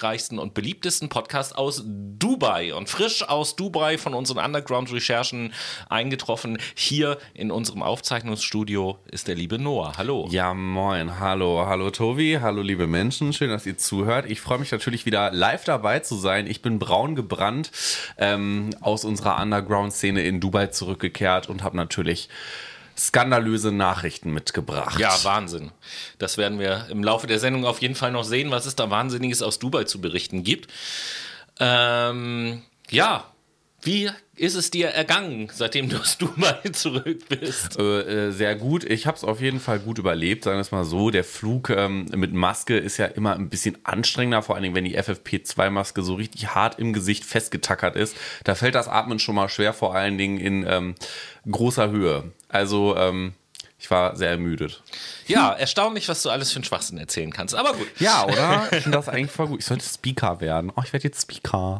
erfolgreichsten und beliebtesten Podcasts aus Dubai und frisch aus Dubai von unseren Underground-Recherchen eingetroffen. Hier in unserem Aufzeichnungsstudio ist der liebe Noah. Hallo. Ja, moin. Hallo, hallo Tobi. Hallo, liebe Menschen. Schön, dass ihr zuhört. Ich freue mich natürlich wieder live dabei zu sein. Ich bin braun gebrannt ähm, aus unserer Underground-Szene in Dubai zurückgekehrt und habe natürlich skandalöse Nachrichten mitgebracht. Ja, Wahnsinn. Das werden wir im Laufe der Sendung auf jeden Fall noch sehen, was es da Wahnsinniges aus Dubai zu berichten gibt. Ähm, ja, wie ist es dir ergangen, seitdem du aus Dubai zurück bist? Äh, äh, sehr gut. Ich habe es auf jeden Fall gut überlebt, sagen wir es mal so. Der Flug ähm, mit Maske ist ja immer ein bisschen anstrengender, vor allen Dingen, wenn die FFP2-Maske so richtig hart im Gesicht festgetackert ist. Da fällt das Atmen schon mal schwer, vor allen Dingen in ähm, großer Höhe. Also, ähm, ich war sehr ermüdet. Ja, erstaunlich, was du alles für einen Schwachsinn erzählen kannst. Aber gut. Ja, oder? Ich finde das eigentlich voll gut. Ich sollte Speaker werden. Oh, ich werde jetzt Speaker.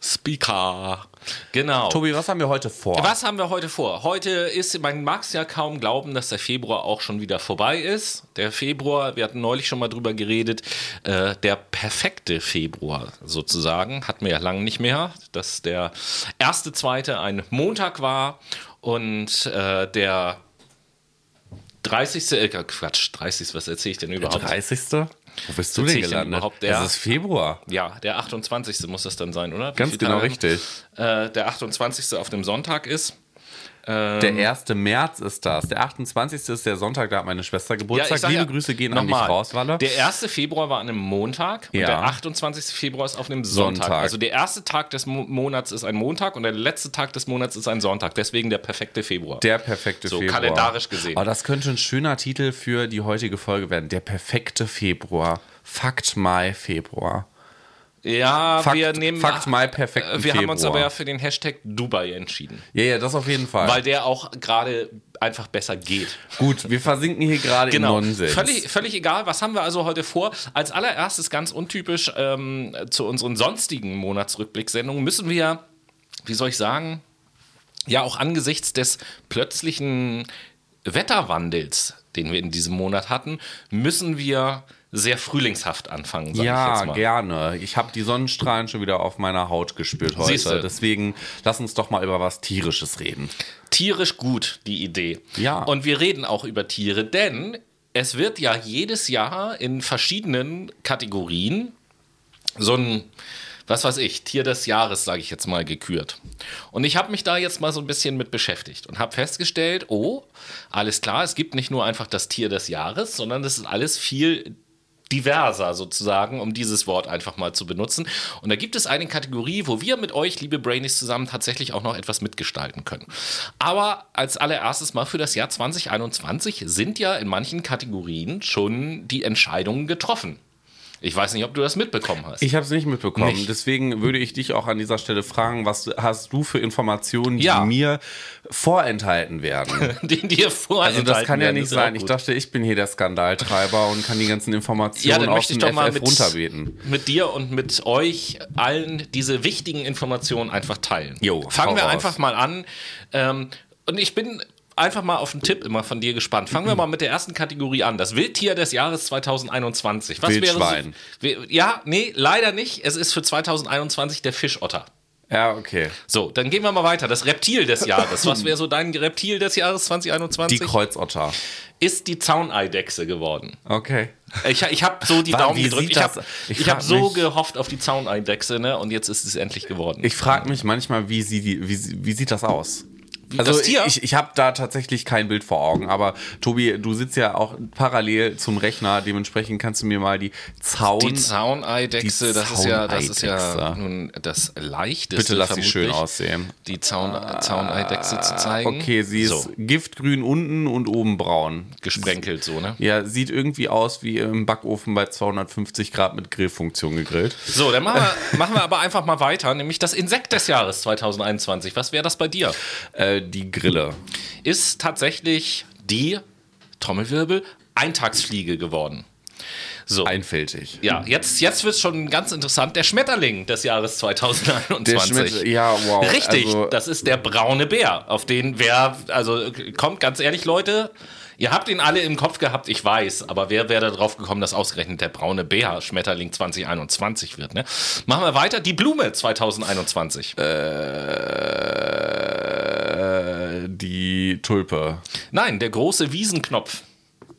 Speaker. Genau. Tobi, was haben wir heute vor? Was haben wir heute vor? Heute ist, man mag es ja kaum glauben, dass der Februar auch schon wieder vorbei ist. Der Februar, wir hatten neulich schon mal drüber geredet, äh, der perfekte Februar sozusagen, hatten wir ja lange nicht mehr, dass der erste, zweite ein Montag war und äh, der 30. Äh, Quatsch, 30. Was erzähle ich denn überhaupt? Der 30. Wo bist du denn gelandet? Überhaupt der, es ist Februar. Ja, der 28. muss das dann sein, oder? Wie Ganz genau richtig. Äh, der 28. auf dem Sonntag ist. Ähm, der 1. März ist das. Der 28. ist der Sonntag, da hat meine Schwester Geburtstag. Ja, Liebe ja, Grüße gehen an dich raus, Walle. Der 1. Februar war an einem Montag ja. und der 28. Februar ist auf einem Sonntag. Sonntag. Also der erste Tag des Mo Monats ist ein Montag und der letzte Tag des Monats ist ein Sonntag. Deswegen der perfekte Februar. Der perfekte so, Februar. So kalendarisch gesehen. Aber das könnte ein schöner Titel für die heutige Folge werden. Der perfekte Februar. Fakt Mai Februar. Ja, Fakt, wir nehmen. Fakt Mai perfekt. Wir Februar. haben uns aber ja für den Hashtag Dubai entschieden. Ja, ja, das auf jeden Fall. Weil der auch gerade einfach besser geht. Gut, wir versinken hier gerade genau. im Nonsens. Völlig, völlig egal. Was haben wir also heute vor? Als allererstes ganz untypisch ähm, zu unseren sonstigen Monatsrückblicksendungen müssen wir, wie soll ich sagen, ja auch angesichts des plötzlichen Wetterwandels, den wir in diesem Monat hatten, müssen wir sehr frühlingshaft anfangen. ja, gerne. Ich habe die Sonnenstrahlen schon wieder auf meiner Haut gespürt heute. Siehste. Deswegen lass uns doch mal über was Tierisches reden. Tierisch gut, die Idee. Ja. Und wir reden auch über Tiere, denn es wird ja jedes Jahr in verschiedenen Kategorien so ein was weiß ich, Tier des Jahres, sage ich jetzt mal, gekürt. Und ich habe mich da jetzt mal so ein bisschen mit beschäftigt und habe festgestellt, oh, alles klar, es gibt nicht nur einfach das Tier des Jahres, sondern es ist alles viel diverser sozusagen, um dieses Wort einfach mal zu benutzen. Und da gibt es eine Kategorie, wo wir mit euch, liebe Brainies, zusammen tatsächlich auch noch etwas mitgestalten können. Aber als allererstes mal für das Jahr 2021 sind ja in manchen Kategorien schon die Entscheidungen getroffen. Ich weiß nicht, ob du das mitbekommen hast. Ich habe es nicht mitbekommen. Nicht. Deswegen würde ich dich auch an dieser Stelle fragen, was hast du für Informationen, die ja. mir vorenthalten werden? die dir vorenthalten Also das kann ja nicht sein. Ich dachte, ich bin hier der Skandaltreiber und kann die ganzen Informationen ja, aus dem FF mit, runterbeten. Mit dir und mit euch allen diese wichtigen Informationen einfach teilen. Jo, Fangen wir raus. einfach mal an. Ähm, und ich bin einfach mal auf einen Tipp immer von dir gespannt. Fangen wir mal mit der ersten Kategorie an. Das Wildtier des Jahres 2021. Was Wildschwein. wäre so, Ja, nee, leider nicht. Es ist für 2021 der Fischotter. Ja, okay. So, dann gehen wir mal weiter. Das Reptil des Jahres. Was wäre so dein Reptil des Jahres 2021? Die Kreuzotter. Ist die Zauneidechse geworden. Okay. Ich, ich habe so die Daumen gedrückt. Ich habe hab so gehofft auf die Zauneidechse, ne? Und jetzt ist es endlich geworden. Ich frage mich manchmal, wie, sie wie, wie sieht das aus? Also das Tier? Ich, ich habe da tatsächlich kein Bild vor Augen, aber Tobi, du sitzt ja auch parallel zum Rechner, dementsprechend kannst du mir mal die Zaun... Die Zauneidechse, das ist ja, das ist ja nun das leichteste. Bitte lass sie schön aussehen. Die Zaun, Zauneidechse zu zeigen. Okay, sie ist so. giftgrün unten und oben braun. Gesprenkelt so, ne? Ja, sieht irgendwie aus wie im Backofen bei 250 Grad mit Grillfunktion gegrillt. So, dann machen wir, machen wir aber einfach mal weiter, nämlich das Insekt des Jahres 2021. Was wäre das bei dir? Äh, die Grille. Ist tatsächlich die Trommelwirbel Eintagsfliege geworden. So. Einfältig. Ja, jetzt, jetzt wird es schon ganz interessant. Der Schmetterling des Jahres 2021. ja, wow. Richtig, also, das ist der braune Bär, auf den wer, also kommt ganz ehrlich, Leute, Ihr habt ihn alle im Kopf gehabt, ich weiß, aber wer wäre da drauf gekommen, dass ausgerechnet der braune Bär Schmetterling 2021 wird, ne? Machen wir weiter. Die Blume 2021. Äh, die Tulpe. Nein, der große Wiesenknopf.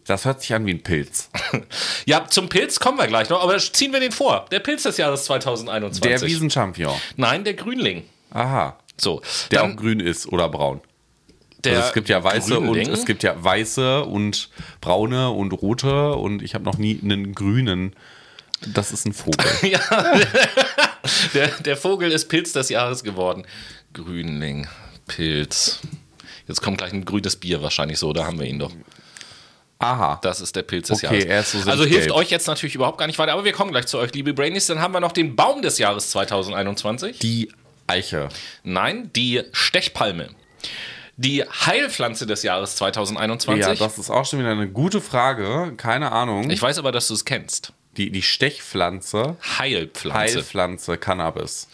Das hört sich an wie ein Pilz. Ja, zum Pilz kommen wir gleich noch, aber ziehen wir den vor. Der Pilz des Jahres 2021. Der Wiesenchampion. Nein, der Grünling. Aha. So, Der dann auch grün ist oder braun. der Also es gibt ja weiße Grünling. und es gibt ja weiße und braune und rote und ich habe noch nie einen grünen. Das ist ein Vogel. Ja, der, der Vogel ist Pilz des Jahres geworden. Grünling, Pilz. Jetzt kommt gleich ein grünes Bier wahrscheinlich so, da haben wir ihn doch. Aha. Das ist der Pilz des Okay, Jahres. so also hilft euch jetzt natürlich überhaupt gar nicht weiter, aber wir kommen gleich zu euch, liebe Brainies. Dann haben wir noch den Baum des Jahres 2021. Die Eiche. Nein, die Stechpalme. Die Heilpflanze des Jahres 2021. Ja, das ist auch schon wieder eine gute Frage. Keine Ahnung. ich weiß aber, dass du es kennst. die, die Stechpflanze, Heilpflanze. Heilpflanze, Cannabis.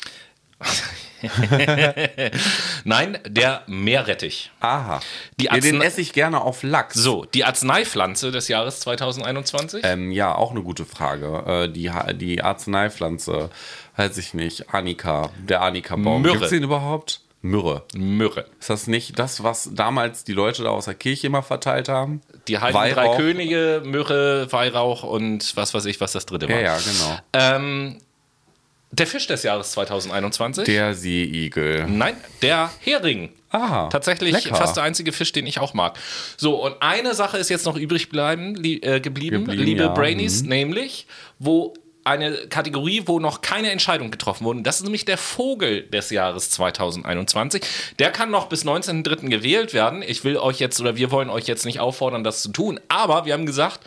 Nein, der Meerrettich. Aha. Die ja, den esse ich gerne auf Lachs. So, die Arzneipflanze des Jahres 2021. Ähm, ja, auch eine gute Frage. Äh, die, die Arzneipflanze, weiß ich nicht, Annika, der Annika-Baum. Gibt es den überhaupt? Myrrhe. Myrrhe. Ist das nicht das, was damals die Leute da aus der Kirche immer verteilt haben? Die heiligen drei Weihrauch? Könige, Myrrhe, Weihrauch und was weiß ich, was das dritte war. Ja, ja, genau. Ähm, der Fisch des Jahres 2021. Der Seeigel. Nein, der Hering. Aha. Tatsächlich lecker. fast der einzige Fisch, den ich auch mag. So, und eine Sache ist jetzt noch übrig bleiben, li äh, geblieben, Geblieben, liebe ja. Mhm. Brainies, nämlich, wo eine Kategorie, wo noch keine Entscheidung getroffen wurde. Das ist nämlich der Vogel des Jahres 2021. Der kann noch bis 19.03. gewählt werden. Ich will euch jetzt oder wir wollen euch jetzt nicht auffordern, das zu tun. Aber wir haben gesagt,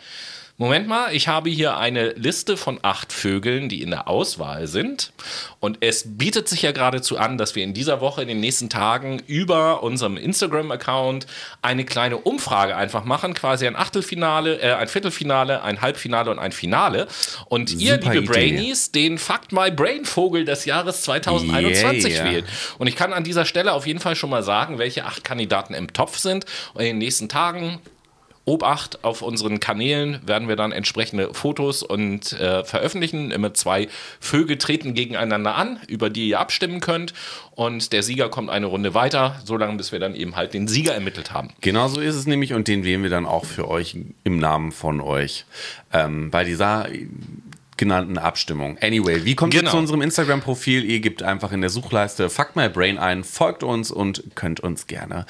Moment mal, ich habe hier eine Liste von acht Vögeln, die in der Auswahl sind. Und es bietet sich ja geradezu an, dass wir in dieser Woche, in den nächsten Tagen über unserem Instagram-Account eine kleine Umfrage einfach machen. Quasi ein Achtelfinale, äh, ein Viertelfinale, ein Halbfinale und ein Finale. Und ihr, Super liebe Idee. Brainies, den Fuck My Brain Vogel des Jahres 2021 Yeah. wählt. Und ich kann an dieser Stelle auf jeden Fall schon mal sagen, welche acht Kandidaten im Topf sind. Und in den nächsten Tagen Obacht, auf unseren Kanälen werden wir dann entsprechende Fotos und äh, veröffentlichen. Immer zwei Vögel treten gegeneinander an, über die ihr abstimmen könnt. Und der Sieger kommt eine Runde weiter, solange bis wir dann eben halt den Sieger ermittelt haben. Genau so ist es nämlich und den wählen wir dann auch für euch im Namen von euch ähm, bei dieser genannten Abstimmung. Anyway, wie kommt ihr Genau. zu unserem Instagram-Profil? Ihr gebt einfach in der Suchleiste Fuck My Brain ein, folgt uns und könnt uns gerne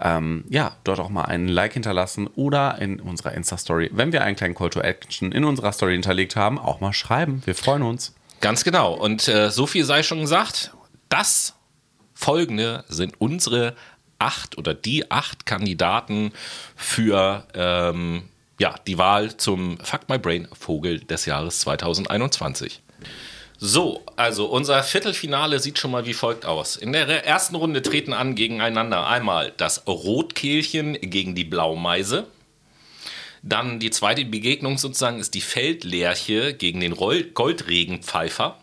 ähm, ja, dort auch mal einen Like hinterlassen oder in unserer Insta-Story, wenn wir einen kleinen Call to Action in unserer Story hinterlegt haben, auch mal schreiben. Wir freuen uns. Ganz genau. Und äh, so viel sei schon gesagt. Das folgende sind unsere acht oder die acht Kandidaten für ähm, ja, die Wahl zum Fuck My Brain Vogel des Jahres 2021. So, also unser Viertelfinale sieht schon mal wie folgt aus. In der ersten Runde treten an gegeneinander einmal das Rotkehlchen gegen die Blaumeise. Dann die zweite Begegnung sozusagen ist die Feldlerche gegen den Roll Goldregenpfeifer.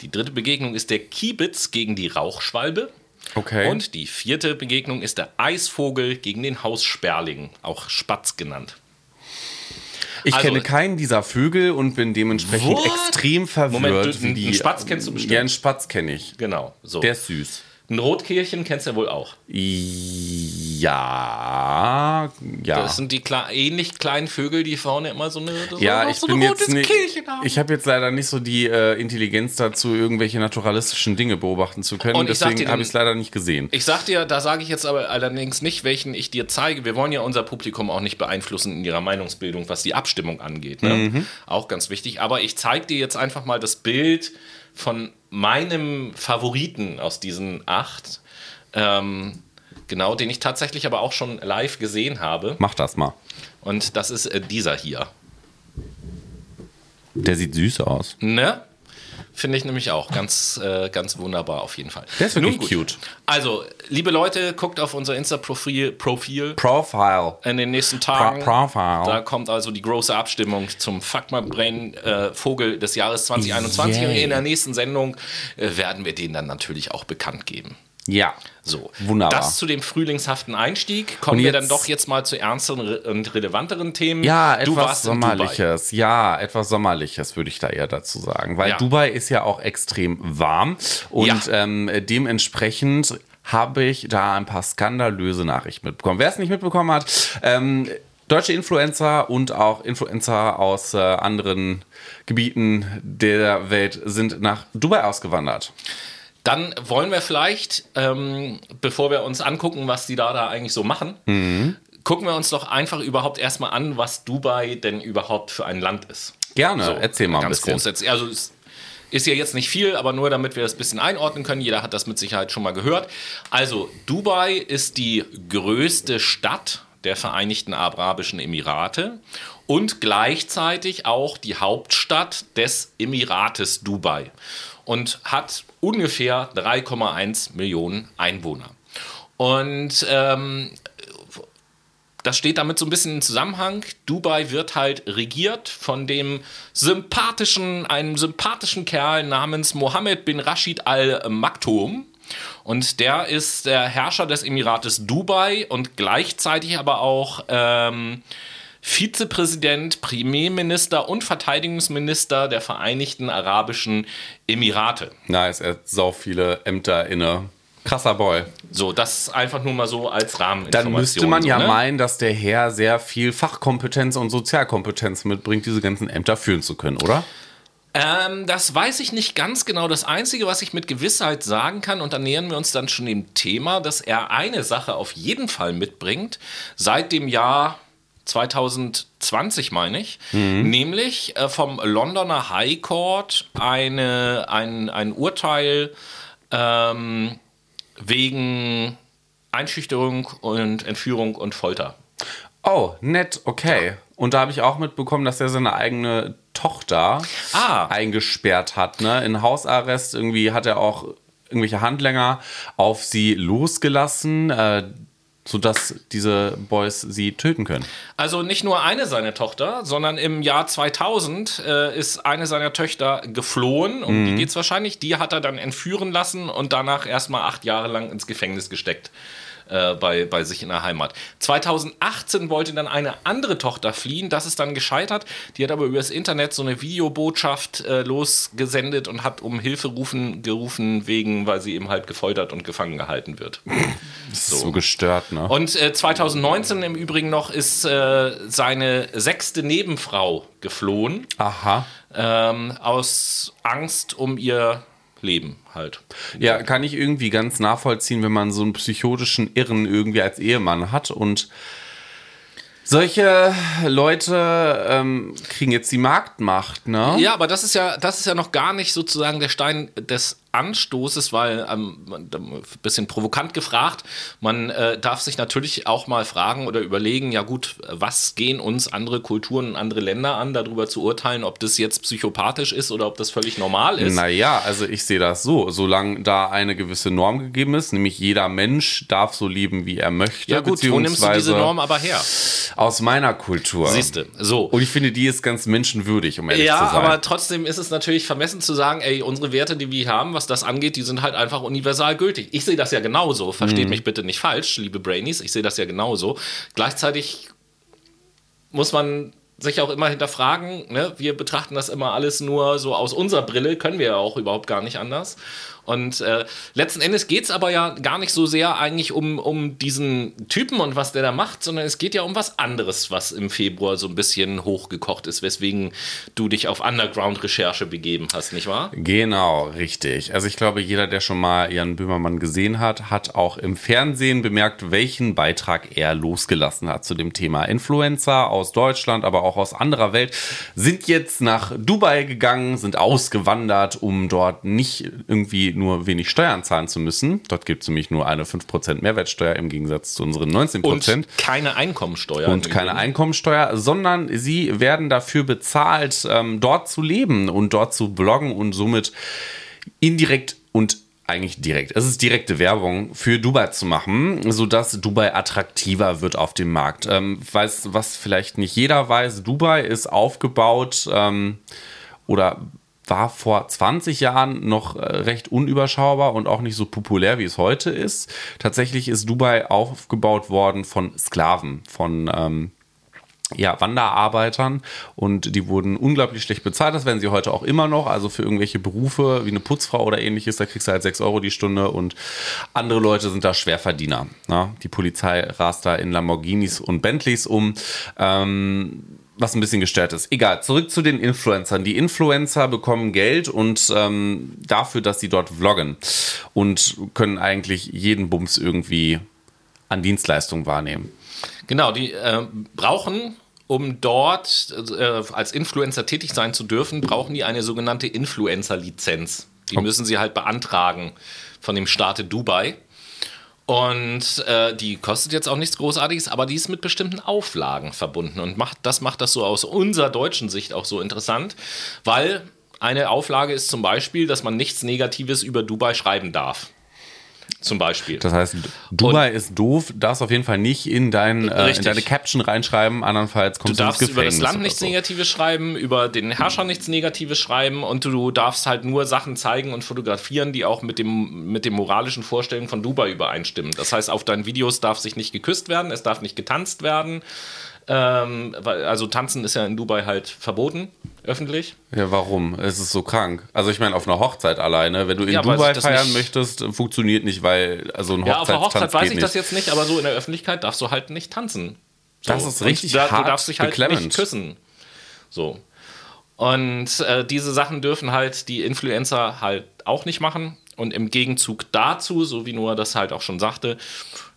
Die dritte Begegnung ist der Kiebitz gegen die Rauchschwalbe. Okay. Und die vierte Begegnung ist der Eisvogel gegen den Haussperling, auch Spatz genannt. Ich Also- kenne keinen dieser Vögel und bin dementsprechend What? extrem verwirrt. Moment, du- einen Spatz kennst du bestimmt. Ja, einen Spatz kenne ich. Genau, so. Der ist süß. Ein Rotkehlchen kennst du ja wohl auch. Ja, ja. Das sind die kle ähnlich kleinen Vögel, die vorne immer so eine, so ja, ich so bin ein jetzt rotes nicht, ich habe jetzt leider nicht so die äh, Intelligenz dazu, irgendwelche naturalistischen Dinge beobachten zu können. Und Deswegen habe ich es leider nicht gesehen. Ich sag dir, da sage ich jetzt aber allerdings nicht, welchen ich dir zeige. Wir wollen ja unser Publikum auch nicht beeinflussen in ihrer Meinungsbildung, was die Abstimmung angeht. Ne? Mhm. Auch ganz wichtig. Aber ich zeige dir jetzt einfach mal das Bild von meinem Favoriten aus diesen acht. Ähm, genau, den ich tatsächlich aber auch schon live gesehen habe. Mach das mal. Und das ist äh, dieser hier. Der sieht süß aus. Ne? Finde ich nämlich auch ganz, äh, ganz wunderbar auf jeden Fall. Der ist wirklich cute. Also, liebe Leute, guckt auf unser Insta-Profil Profil Profile. in den nächsten Tagen. Pro- Profile. Da kommt also die große Abstimmung zum Fuck My Brain äh, Vogel des Jahres 2021. Yay. Und in der nächsten Sendung äh, werden wir den dann natürlich auch bekannt geben. Ja. So, Wunderbar. Das zu dem frühlingshaften Einstieg. Kommen wir dann doch jetzt mal zu ernsteren und relevanteren Themen. Ja, du etwas warst in Dubai. Sommerliches. Ja, etwas Sommerliches würde ich da eher dazu sagen. Weil Ja. Dubai ist ja auch extrem warm. Und Ja. ähm, dementsprechend habe ich da ein paar skandalöse Nachrichten mitbekommen. Wer es nicht mitbekommen hat, ähm, deutsche Influencer und auch Influencer aus äh, anderen Gebieten der Welt sind nach Dubai ausgewandert. Dann wollen wir vielleicht, ähm, bevor wir uns angucken, was die da, da eigentlich so machen, Mhm. gucken wir uns doch einfach überhaupt erstmal an, was Dubai denn überhaupt für ein Land ist. Gerne, erzähl mal ein ganz bisschen. grundsätzlich. Also es ist ja jetzt nicht viel, aber nur damit wir das ein bisschen einordnen können. Jeder hat das mit Sicherheit schon mal gehört. Also Dubai ist die größte Stadt der Vereinigten Arabischen Emirate und gleichzeitig auch die Hauptstadt des Emirates Dubai und hat ungefähr 3,1 Millionen Einwohner. Und ähm, das steht damit so ein bisschen im Zusammenhang. Dubai wird halt regiert von dem sympathischen, einem sympathischen Kerl namens Mohammed bin Rashid Al Maktoum. Und der ist der Herrscher des Emirates Dubai und gleichzeitig aber auch ähm, Vizepräsident, Premierminister und Verteidigungsminister der Vereinigten Arabischen Emirate. Nice, er hat sau viele Ämter inne. Krasser Boy. So, das einfach nur mal so als Rahmeninformation. Dann müsste man ja ne? meinen, dass der Herr sehr viel Fachkompetenz und Sozialkompetenz mitbringt, diese ganzen Ämter führen zu können, oder? Ähm, das weiß ich nicht ganz genau. Das Einzige, was ich mit Gewissheit sagen kann, und da nähern wir uns dann schon dem Thema, dass er eine Sache auf jeden Fall mitbringt, seit dem Jahr 2020 meine ich, nämlich äh, vom Londoner High Court eine, ein, ein Urteil ähm, wegen Einschüchterung und Entführung und Folter. Oh, nett, okay. Und da habe ich auch mitbekommen, dass er seine eigene Tochter Ah. eingesperrt hat. Ne? In Hausarrest irgendwie hat er auch irgendwelche Handlänger auf sie losgelassen, äh, sodass diese Boys sie töten können. Also nicht nur eine seiner Tochter, sondern im Jahr 2000 äh, ist eine seiner Töchter geflohen, um die geht's wahrscheinlich. Die hat er dann entführen lassen und danach erstmal acht Jahre lang ins Gefängnis gesteckt. Äh, Bei, bei sich in der Heimat. 2018 wollte dann eine andere Tochter fliehen, das ist dann gescheitert. Die hat aber über das Internet so eine Videobotschaft äh, losgesendet und hat um Hilfe rufen, gerufen, wegen, weil sie eben halt gefoltert und gefangen gehalten wird. Ist so gestört, ne? Und äh, 2019 im Übrigen noch ist äh, seine sechste Nebenfrau geflohen, Aha. ähm, aus Angst um ihr Leben halt. Ja, kann ich irgendwie ganz nachvollziehen, wenn man so einen psychotischen Irren irgendwie als Ehemann hat und solche Leute ähm, kriegen jetzt die Marktmacht, ne? Ja, aber das ist ja, das ist ja noch gar nicht sozusagen der Stein des Anstoßes, weil ähm, ein bisschen provokant gefragt, man äh, darf sich natürlich auch mal fragen oder überlegen, ja gut, was gehen uns andere Kulturen und andere Länder an, darüber zu urteilen, ob das jetzt psychopathisch ist oder ob das völlig normal ist. Naja, also ich sehe das so. Solange da eine gewisse Norm gegeben ist, nämlich jeder Mensch darf so leben, wie er möchte. ja gut, wo nimmst du diese Norm aber her? Aus meiner Kultur. Siehste, so. Und ich finde, die ist ganz menschenwürdig, um ehrlich Ja, zu sein. aber trotzdem ist es natürlich vermessen zu sagen, ey, unsere Werte, die wir haben, was das angeht, die sind halt einfach universal gültig. Ich sehe das ja genauso. Versteht Mhm. mich bitte nicht falsch, liebe Brainies. Ich sehe das ja genauso. Gleichzeitig muss man sich auch immer hinterfragen, ne? wir betrachten das immer alles nur so aus unserer Brille, können wir ja auch überhaupt gar nicht anders. Und äh, letzten Endes geht es aber ja gar nicht so sehr eigentlich um, um diesen Typen und was der da macht, sondern es geht ja um was anderes, was im Februar so ein bisschen hochgekocht ist, weswegen du dich auf Underground-Recherche begeben hast, nicht wahr? Genau, richtig. Also ich glaube, jeder, der schon mal Jan Böhmermann gesehen hat, hat auch im Fernsehen bemerkt, welchen Beitrag er losgelassen hat zu dem Thema. Influencer aus Deutschland, aber auch aus anderer Welt sind jetzt nach Dubai gegangen, sind ausgewandert, um dort nicht irgendwie nur wenig Steuern zahlen zu müssen. Dort gibt es nämlich nur eine 5% Mehrwertsteuer im Gegensatz zu unseren 19%. Und keine Einkommensteuer. und keine. Einkommensteuer, sondern sie werden dafür bezahlt, ähm, dort zu leben und dort zu bloggen und somit indirekt und eigentlich direkt, es ist direkte Werbung für Dubai zu machen, sodass Dubai attraktiver wird auf dem Markt. Ähm, weiß, was vielleicht nicht jeder weiß, Dubai ist aufgebaut ähm, oder war vor 20 Jahren noch äh, recht unüberschaubar und auch nicht so populär, wie es heute ist. Tatsächlich ist Dubai aufgebaut worden von Sklaven, von ähm, ja, Wanderarbeitern und die wurden unglaublich schlecht bezahlt. Das werden sie heute auch immer noch. Also für irgendwelche Berufe wie eine Putzfrau oder ähnliches, da kriegst du halt 6 Euro die Stunde und andere Leute sind da Schwerverdiener. Ne? Die Polizei rast da in Lamborghinis und Bentleys um. Ähm, was ein bisschen gestört ist. Egal, zurück zu den Influencern. Die Influencer bekommen Geld und ähm, dafür, dass sie dort vloggen und können eigentlich jeden Bums irgendwie an Dienstleistungen wahrnehmen. Genau, die äh, brauchen, um dort äh, als Influencer tätig sein zu dürfen, brauchen die eine sogenannte Influencer-Lizenz. Die okay. müssen sie halt beantragen von dem Staate Dubai. Und äh, die kostet jetzt auch nichts Großartiges, aber die ist mit bestimmten Auflagen verbunden. Und macht, das macht das so aus unserer deutschen Sicht auch so interessant, weil eine Auflage ist zum Beispiel, dass man nichts Negatives über Dubai schreiben darf zum Beispiel. Das heißt, Dubai und ist doof, darfst auf jeden Fall nicht in, dein, äh, in deine Caption reinschreiben, andernfalls kommst du, ins Gefängnis. Du darfst über das Land nichts so. Negatives schreiben, über den Herrscher nichts Negatives schreiben und du darfst halt nur Sachen zeigen und fotografieren, die auch mit dem, mit dem moralischen Vorstellungen von Dubai übereinstimmen. Das heißt, auf deinen Videos darf sich nicht geküsst werden, es darf nicht getanzt werden. Ähm, also tanzen ist ja in Dubai halt verboten, öffentlich. Ja, warum? Es ist so krank. Also ich meine, auf einer Hochzeit alleine, wenn du in ja, Dubai feiern möchtest, funktioniert nicht, weil also ein Ja, auf einer Hochzeit weiß ich nicht. das jetzt nicht, aber so in der Öffentlichkeit darfst du halt nicht tanzen. So. Das ist richtig da, hart Du darfst dich halt beklemmend. nicht küssen. So. Und äh, diese Sachen dürfen halt die Influencer halt auch nicht machen. Und im Gegenzug dazu, so wie Noah das halt auch schon sagte,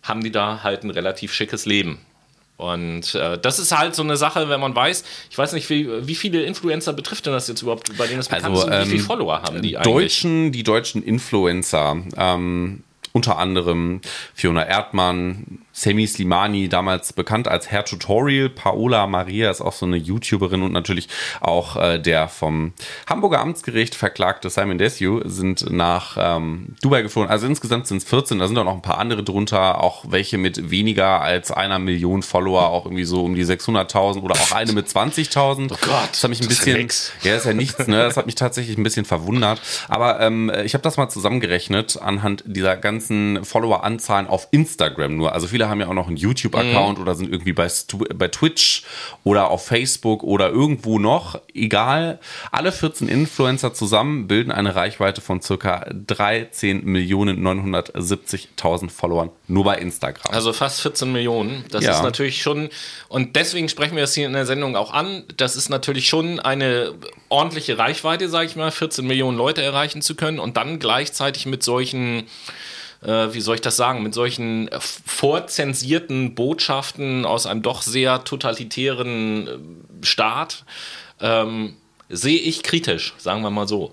haben die da halt ein relativ schickes Leben. Und äh, das ist halt so eine Sache, wenn man weiß, ich weiß nicht, wie, wie viele Influencer betrifft denn das jetzt überhaupt, bei denen es bekannt also, ist, wie viele ähm, Follower haben die eigentlich? Deutschen, die deutschen Influencer, ähm, unter anderem Fiona Erdmann, Semi Slimani, damals bekannt als Herr Tutorial. Paola Maria ist auch so eine YouTuberin und natürlich auch äh, der vom Hamburger Amtsgericht verklagte Simon Desue sind nach ähm, Dubai geflogen. Also insgesamt sind es 14, da sind auch noch ein paar andere drunter, auch welche mit weniger als einer Million Follower, auch irgendwie so um die 600.000 oder auch eine mit 20.000. Oh Gott, das hat mich ein bisschen, ist ja, ja, ist ja nichts, ne? Das hat mich tatsächlich ein bisschen verwundert. Aber ähm, ich habe das mal zusammengerechnet anhand dieser ganzen Follower-Anzahlen auf Instagram nur. Also viele haben ja auch noch einen YouTube-Account mhm. oder sind irgendwie bei, bei Twitch oder auf Facebook oder irgendwo noch. Egal, alle 14 Influencer zusammen bilden eine Reichweite von circa 13.970.000 Followern nur bei Instagram. Also fast 14 Millionen. Das ja. ist natürlich schon, und deswegen sprechen wir das hier in der Sendung auch an, das ist natürlich schon eine ordentliche Reichweite, sage ich mal, 14 Millionen Leute erreichen zu können und dann gleichzeitig mit solchen äh, wie soll ich das sagen, mit solchen äh, vorzensierten Botschaften aus einem doch sehr totalitären äh, Staat, ähm, sehe ich kritisch, sagen wir mal so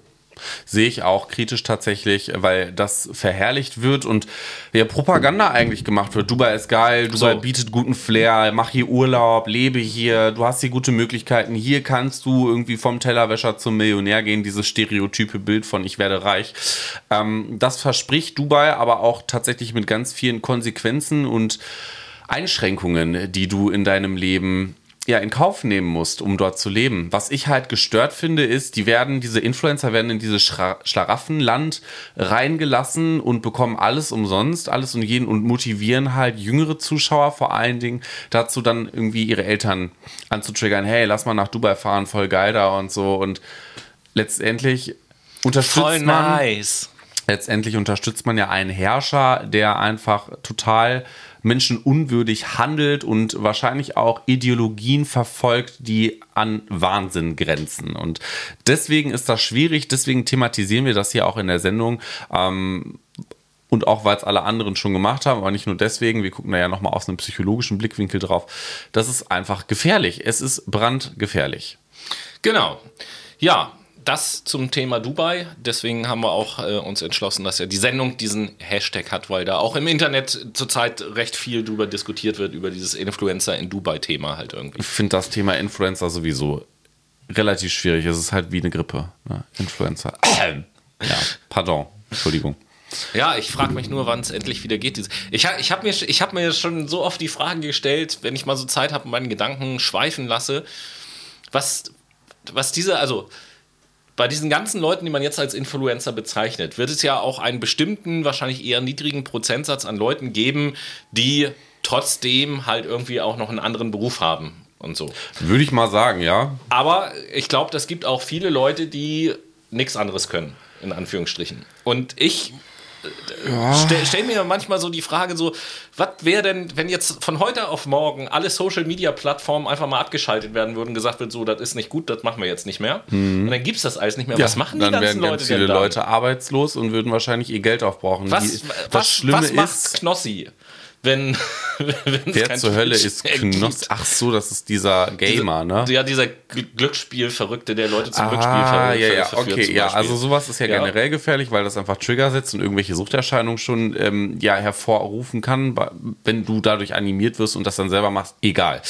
sehe ich auch kritisch tatsächlich, weil das verherrlicht wird und ja, Propaganda eigentlich gemacht wird. Dubai ist geil, Dubai so. bietet guten Flair, mach hier Urlaub, lebe hier, du hast hier gute Möglichkeiten. Hier kannst du irgendwie vom Tellerwäscher zum Millionär gehen, dieses stereotype Bild von ich werde reich. Ähm, das verspricht Dubai aber auch tatsächlich mit ganz vielen Konsequenzen und Einschränkungen, die du in deinem Leben ja in Kauf nehmen musst, um dort zu leben. Was ich halt gestört finde, ist, die werden, diese Influencer werden in dieses Schlaraffenland reingelassen und bekommen alles umsonst, alles und jeden und motivieren halt jüngere Zuschauer vor allen Dingen dazu dann irgendwie ihre Eltern anzutriggern, hey, lass mal nach Dubai fahren, voll geil da und so und letztendlich unterstützt voll man nice. letztendlich unterstützt man ja einen Herrscher, der einfach total menschenunwürdig handelt und wahrscheinlich auch Ideologien verfolgt, die an Wahnsinn grenzen. Und deswegen ist das schwierig, deswegen thematisieren wir das hier auch in der Sendung. Ähm, und auch weil es alle anderen schon gemacht haben, aber nicht nur deswegen, wir gucken da ja nochmal aus einem psychologischen Blickwinkel drauf. Das ist einfach gefährlich. Es ist brandgefährlich. Genau. Ja, das zum Thema Dubai. Deswegen haben wir auch äh, uns entschlossen, dass ja die Sendung diesen Hashtag hat, weil da auch im Internet zurzeit recht viel drüber diskutiert wird, über dieses Influencer in Dubai-Thema halt irgendwie. Ich finde das Thema Influencer sowieso relativ schwierig. Es ist halt wie eine Grippe. Ne? Influencer. ja, pardon. Entschuldigung. Ja, ich frage mich nur, wann es endlich wieder geht. Ich, ich habe mir, hab mir schon so oft die Frage gestellt, wenn ich mal so Zeit habe und meinen Gedanken schweifen lasse, was, was diese, also bei diesen ganzen Leuten, die man jetzt als Influencer bezeichnet, wird es ja auch einen bestimmten, wahrscheinlich eher niedrigen Prozentsatz an Leuten geben, die trotzdem halt irgendwie auch noch einen anderen Beruf haben und so. Würde ich mal sagen, ja. Aber ich glaube, das gibt auch viele Leute, die nichts anderes können, in Anführungsstrichen. Und ich ja. stelle stell mir manchmal so die Frage so, was wäre denn, wenn jetzt von heute auf morgen alle Social Media Plattformen einfach mal abgeschaltet werden würden, gesagt wird, so, das ist nicht gut, das machen wir jetzt nicht mehr. Mhm. Und dann gibt es das alles nicht mehr. Ja, was machen die dann ganzen werden ganz viele Leute arbeitslos und würden wahrscheinlich ihr Geld aufbrauchen. Was, die, was, was macht Knossi? Wenn, wenn Wer zur Hölle ist Knoss? Ach so, das ist dieser Gamer, ne? Ja, dieser Glücksspiel-Verrückte, der Leute zum ah, Glücksspiel ver ja, ja, okay, ja, also sowas ist ja, ja, generell gefährlich, weil das einfach Trigger setzt und irgendwelche Suchterscheinungen schon ähm, ja, hervorrufen kann, wenn du dadurch animiert wirst und das dann selber machst. Egal.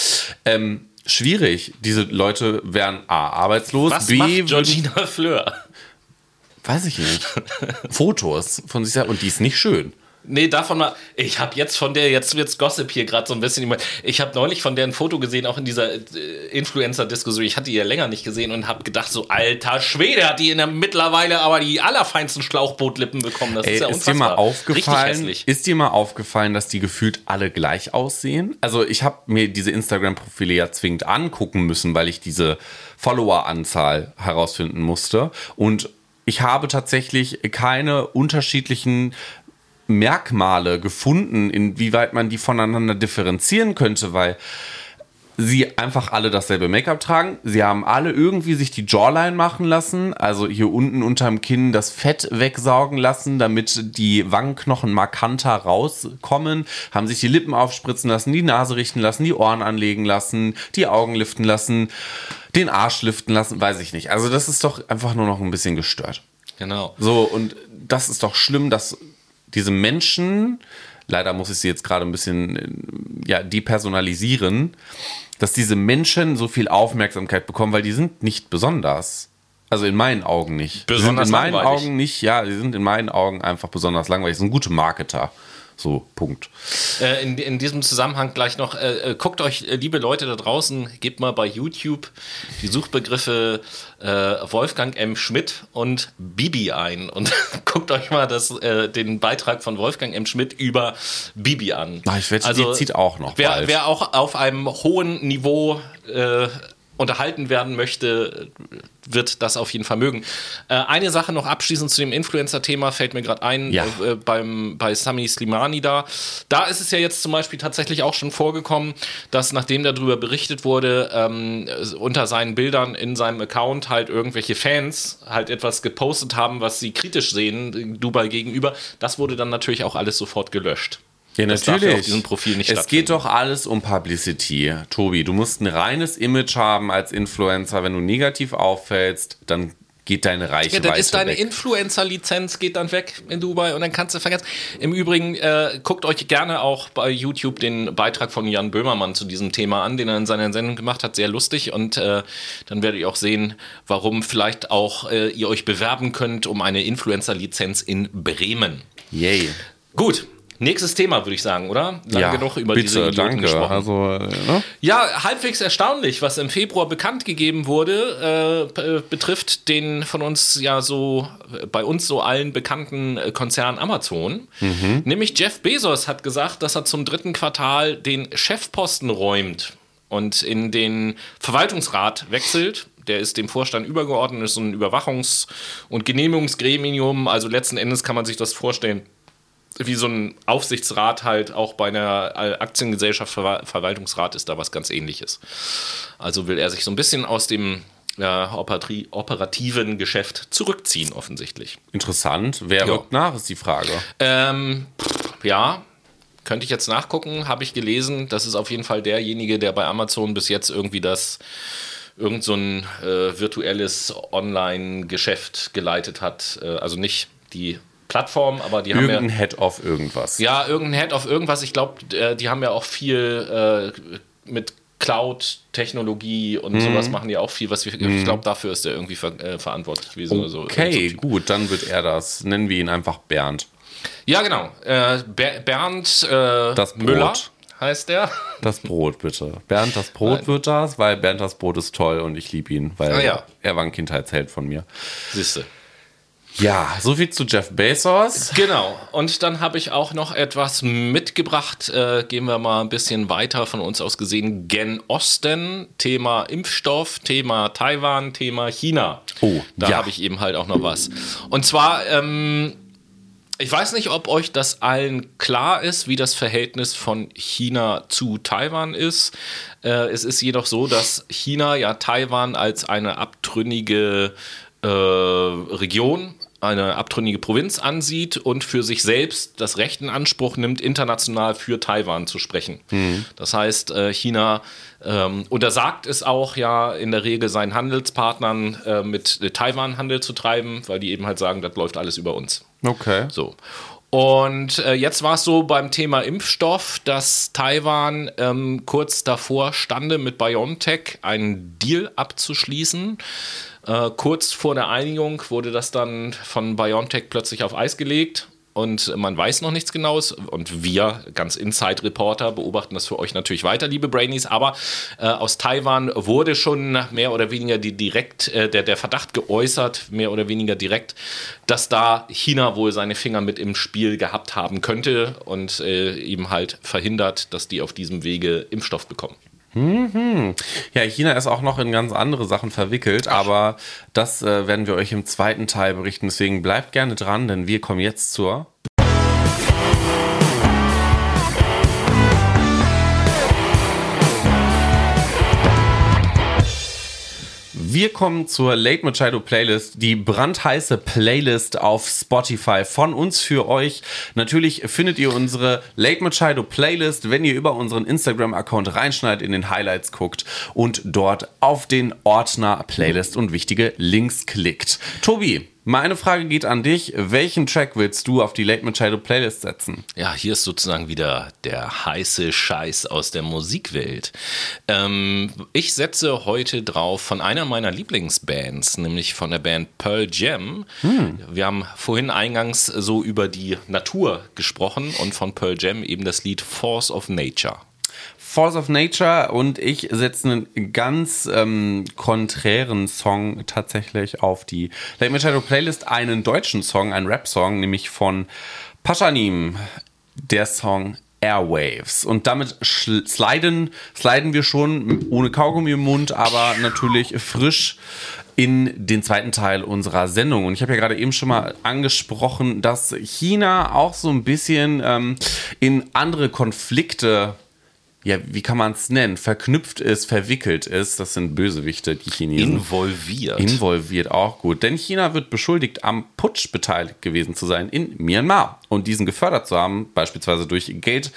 Ähm, schwierig. Diese Leute wären A, arbeitslos, Was B, macht Georgina Fleur? Weiß ich nicht. Fotos von sich selbst und die ist nicht schön. Nee, davon mal. Ich habe jetzt von der, jetzt wird's Gossip hier gerade so ein bisschen. Ich habe neulich von der ein Foto gesehen, auch in dieser äh, Influencer-Diskussion. Ich hatte die ja länger nicht gesehen und habe gedacht, so alter Schwede, hat die in der mittlerweile aber die allerfeinsten Schlauchbootlippen bekommen. Das Ey, ist ja unfassbar. Ist dir mal aufgefallen, ist dir mal aufgefallen, dass die gefühlt alle gleich aussehen? Also ich habe mir diese Instagram-Profile ja zwingend angucken müssen, weil ich diese Follower-Anzahl herausfinden musste. Und ich habe tatsächlich keine unterschiedlichen Merkmale gefunden, inwieweit man die voneinander differenzieren könnte, weil sie einfach alle dasselbe Make-up tragen. Sie haben alle irgendwie sich die Jawline machen lassen, also hier unten unterm Kinn das Fett wegsaugen lassen, damit die Wangenknochen markanter rauskommen, haben sich die Lippen aufspritzen lassen, die Nase richten lassen, die Ohren anlegen lassen, die Augen liften lassen, den Arsch liften lassen, weiß ich nicht. Also das ist doch einfach nur noch ein bisschen gestört. Genau. So, und das ist doch schlimm, dass diese Menschen, leider muss ich sie jetzt gerade ein bisschen ja, depersonalisieren, dass diese Menschen so viel Aufmerksamkeit bekommen, weil die sind nicht besonders. Also in meinen Augen nicht. Besonders in meinen langweilig. Augen nicht, ja, die sind in meinen Augen einfach besonders langweilig. Sie sind gute Marketer. So, Punkt. Äh, in, in diesem Zusammenhang gleich noch, äh, äh, guckt euch, äh, liebe Leute da draußen, gebt mal bei YouTube die Suchbegriffe äh, Wolfgang M. Schmidt und Bibi ein und guckt euch mal das, äh, den Beitrag von Wolfgang M. Schmidt über Bibi an. Ach, ich wette, also, die zieht auch noch wer, bald. Wer auch auf einem hohen Niveau unterhalten werden möchte, wird das auf jeden Fall mögen. Äh, eine Sache noch abschließend zu dem Influencer-Thema fällt mir gerade ein, ja. äh, beim, bei Sami Slimani da. Da ist es ja jetzt zum Beispiel tatsächlich auch schon vorgekommen, dass nachdem darüber berichtet wurde, ähm, unter seinen Bildern in seinem Account halt irgendwelche Fans halt etwas gepostet haben, was sie kritisch sehen, Dubai gegenüber. Das wurde dann natürlich auch alles sofort gelöscht. Ja, Das natürlich. darf ja auf diesem Profil nicht es geht doch alles um Publicity. Tobi, du musst ein reines Image haben als Influencer. Wenn du negativ auffällst, dann geht deine Ja, Reichweite dann ist deine weg. Influencer-Lizenz geht dann weg in Dubai und dann kannst du vergessen. Im Übrigen, äh, guckt euch gerne auch bei YouTube den Beitrag von Jan Böhmermann zu diesem Thema an, den er in seiner Sendung gemacht hat. Sehr lustig und äh, dann werdet ihr auch sehen, warum vielleicht auch äh, ihr euch bewerben könnt um eine Influencer-Lizenz in Bremen. Yay. Gut. Nächstes Thema, würde ich sagen, oder? Lange genug über bitte, diese Idioten danke. gesprochen. Also, äh, ne? Ja, halbwegs erstaunlich, was im Februar bekannt gegeben wurde, äh, p- betrifft den von uns ja so, äh, bei uns so allen bekannten äh, Konzern Amazon. Nämlich Jeff Bezos hat gesagt, dass er zum dritten Quartal den Chefposten räumt und in den Verwaltungsrat wechselt. Der ist dem Vorstand übergeordnet, ist so ein Überwachungs- und Genehmigungsgremium. Also letzten Endes kann man sich das vorstellen wie so ein Aufsichtsrat halt auch bei einer äh, Aktiengesellschaft, Verwal- Verwaltungsrat ist da was ganz ähnliches. Also will er sich so ein bisschen aus dem ja, operatri- operativen Geschäft zurückziehen, offensichtlich. Interessant. Wer Ja. rückt nach, ist die Frage. Ähm, pff, ja, könnte ich jetzt nachgucken, habe ich gelesen. Das ist auf jeden Fall derjenige, der bei Amazon bis jetzt irgendwie das irgend so ein äh, virtuelles Online-Geschäft geleitet hat. Äh, also nicht die Plattform, aber die haben ja Irgendein Head of irgendwas. Ja, irgendein Head auf irgendwas. Ich glaube, äh, die haben ja auch viel äh, mit Cloud-Technologie und Mhm. sowas machen die auch viel, was wir, ich glaube, dafür ist er irgendwie ver äh, verantwortlich gewesen oder so. Okay, gut, dann wird er das. Nennen wir ihn einfach Bernd. Ja, genau. Äh, Ber Bernd äh, Das Brot. Müller heißt der. Das Brot, bitte. Bernd das Brot Nein. wird das, weil Bernd das Brot ist toll und ich liebe ihn, weil ah, ja. er war ein Kindheitsheld von mir. Siehste. Ja, soviel zu Jeff Bezos. Genau. Und dann habe ich auch noch etwas mitgebracht. Äh, gehen wir mal ein bisschen weiter von uns aus gesehen. Gen Osten, Thema Impfstoff, Thema Taiwan, Thema China. Oh, da ja. habe ich eben halt auch noch was. Und zwar, ähm, ich weiß nicht, ob euch das allen klar ist, wie das Verhältnis von China zu Taiwan ist. Äh, es ist jedoch so, dass China ja Taiwan als eine abtrünnige äh, Region eine abtrünnige Provinz ansieht und für sich selbst das Recht in Anspruch nimmt, international für Taiwan zu sprechen. Mhm. Das heißt, äh, China ähm, untersagt es auch ja in der Regel seinen Handelspartnern äh, mit Taiwan Handel zu treiben, weil die eben halt sagen, das läuft alles über uns. Okay. So. Und äh, jetzt war es so beim Thema Impfstoff, dass Taiwan ähm, kurz davor stande, mit BioNTech einen Deal abzuschließen. Äh, kurz vor der Einigung wurde das dann von BioNTech plötzlich auf Eis gelegt und man weiß noch nichts Genaues. Und wir, ganz Inside-Reporter, beobachten das für euch natürlich weiter, liebe Brainies. Aber äh, aus Taiwan wurde schon mehr oder weniger die direkt, äh, der, der Verdacht geäußert, mehr oder weniger direkt, dass da China wohl seine Finger mit im Spiel gehabt haben könnte und äh, eben halt verhindert, dass die auf diesem Wege Impfstoff bekommen. Mhm. Ja, China ist auch noch in ganz andere Sachen verwickelt, aber das äh, werden wir euch im zweiten Teil berichten. Deswegen bleibt gerne dran, denn wir kommen jetzt zur Wir kommen zur Late Machado Playlist, die brandheiße Playlist auf Spotify von uns für euch. Natürlich findet ihr unsere Late Machado Playlist, wenn ihr über unseren Instagram-Account reinschneidet, in den Highlights guckt und dort auf den Ordner Playlist und wichtige Links klickt. Tobi, meine Frage geht an dich. Welchen Track willst du auf die Late Machado Playlist setzen? Ja, hier ist sozusagen wieder der heiße Scheiß aus der Musikwelt. Ähm, ich setze heute drauf von einer meiner Lieblingsbands, nämlich von der Band Pearl Jam. Hm. Wir haben vorhin eingangs so über die Natur gesprochen und von Pearl Jam eben das Lied Force of Nature. Force of Nature und ich setze einen ganz ähm, konträren Song tatsächlich auf die Late Machado Playlist, einen deutschen Song, einen Rap-Song, nämlich von Paschanim, der Song Airwaves. Und damit sliden, sliden wir schon ohne Kaugummi im Mund, aber natürlich frisch in den zweiten Teil unserer Sendung. Und ich habe ja gerade eben schon mal angesprochen, dass China auch so ein bisschen ähm, in andere Konflikte ja, wie kann man es nennen, verknüpft ist, verwickelt ist, das sind Bösewichte, die Chinesen. Involviert. Involviert, auch gut. Denn China wird beschuldigt, am Putsch beteiligt gewesen zu sein in Myanmar und diesen gefördert zu haben, beispielsweise durch Geld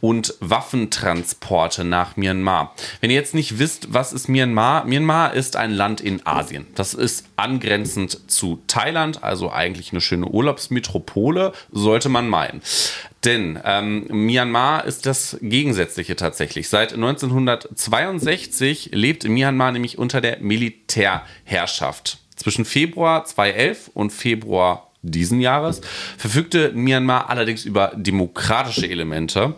und Waffentransporte nach Myanmar. Wenn ihr jetzt nicht wisst, was ist Myanmar? Myanmar ist ein Land in Asien. Das ist angrenzend zu Thailand, also eigentlich eine schöne Urlaubsmetropole, sollte man meinen. Denn ähm, Myanmar ist das Gegensätzliche tatsächlich. Seit 1962 lebt Myanmar nämlich unter der Militärherrschaft. Zwischen Februar 2011 und Februar diesen Jahres verfügte Myanmar allerdings über demokratische Elemente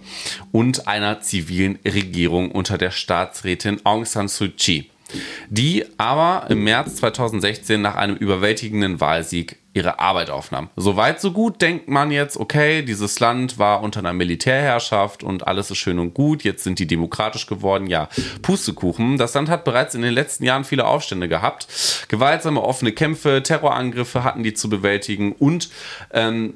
und einer zivilen Regierung unter der Staatsrätin Aung San Suu Kyi die aber im März 2016 nach einem überwältigenden Wahlsieg ihre Arbeit aufnahm. Soweit so gut denkt man jetzt, okay, dieses Land war unter einer Militärherrschaft und alles ist schön und gut, jetzt sind die demokratisch geworden. Ja, Pustekuchen. Das Land hat bereits in den letzten Jahren viele Aufstände gehabt. Gewaltsame offene Kämpfe, Terrorangriffe hatten die zu bewältigen und ähm,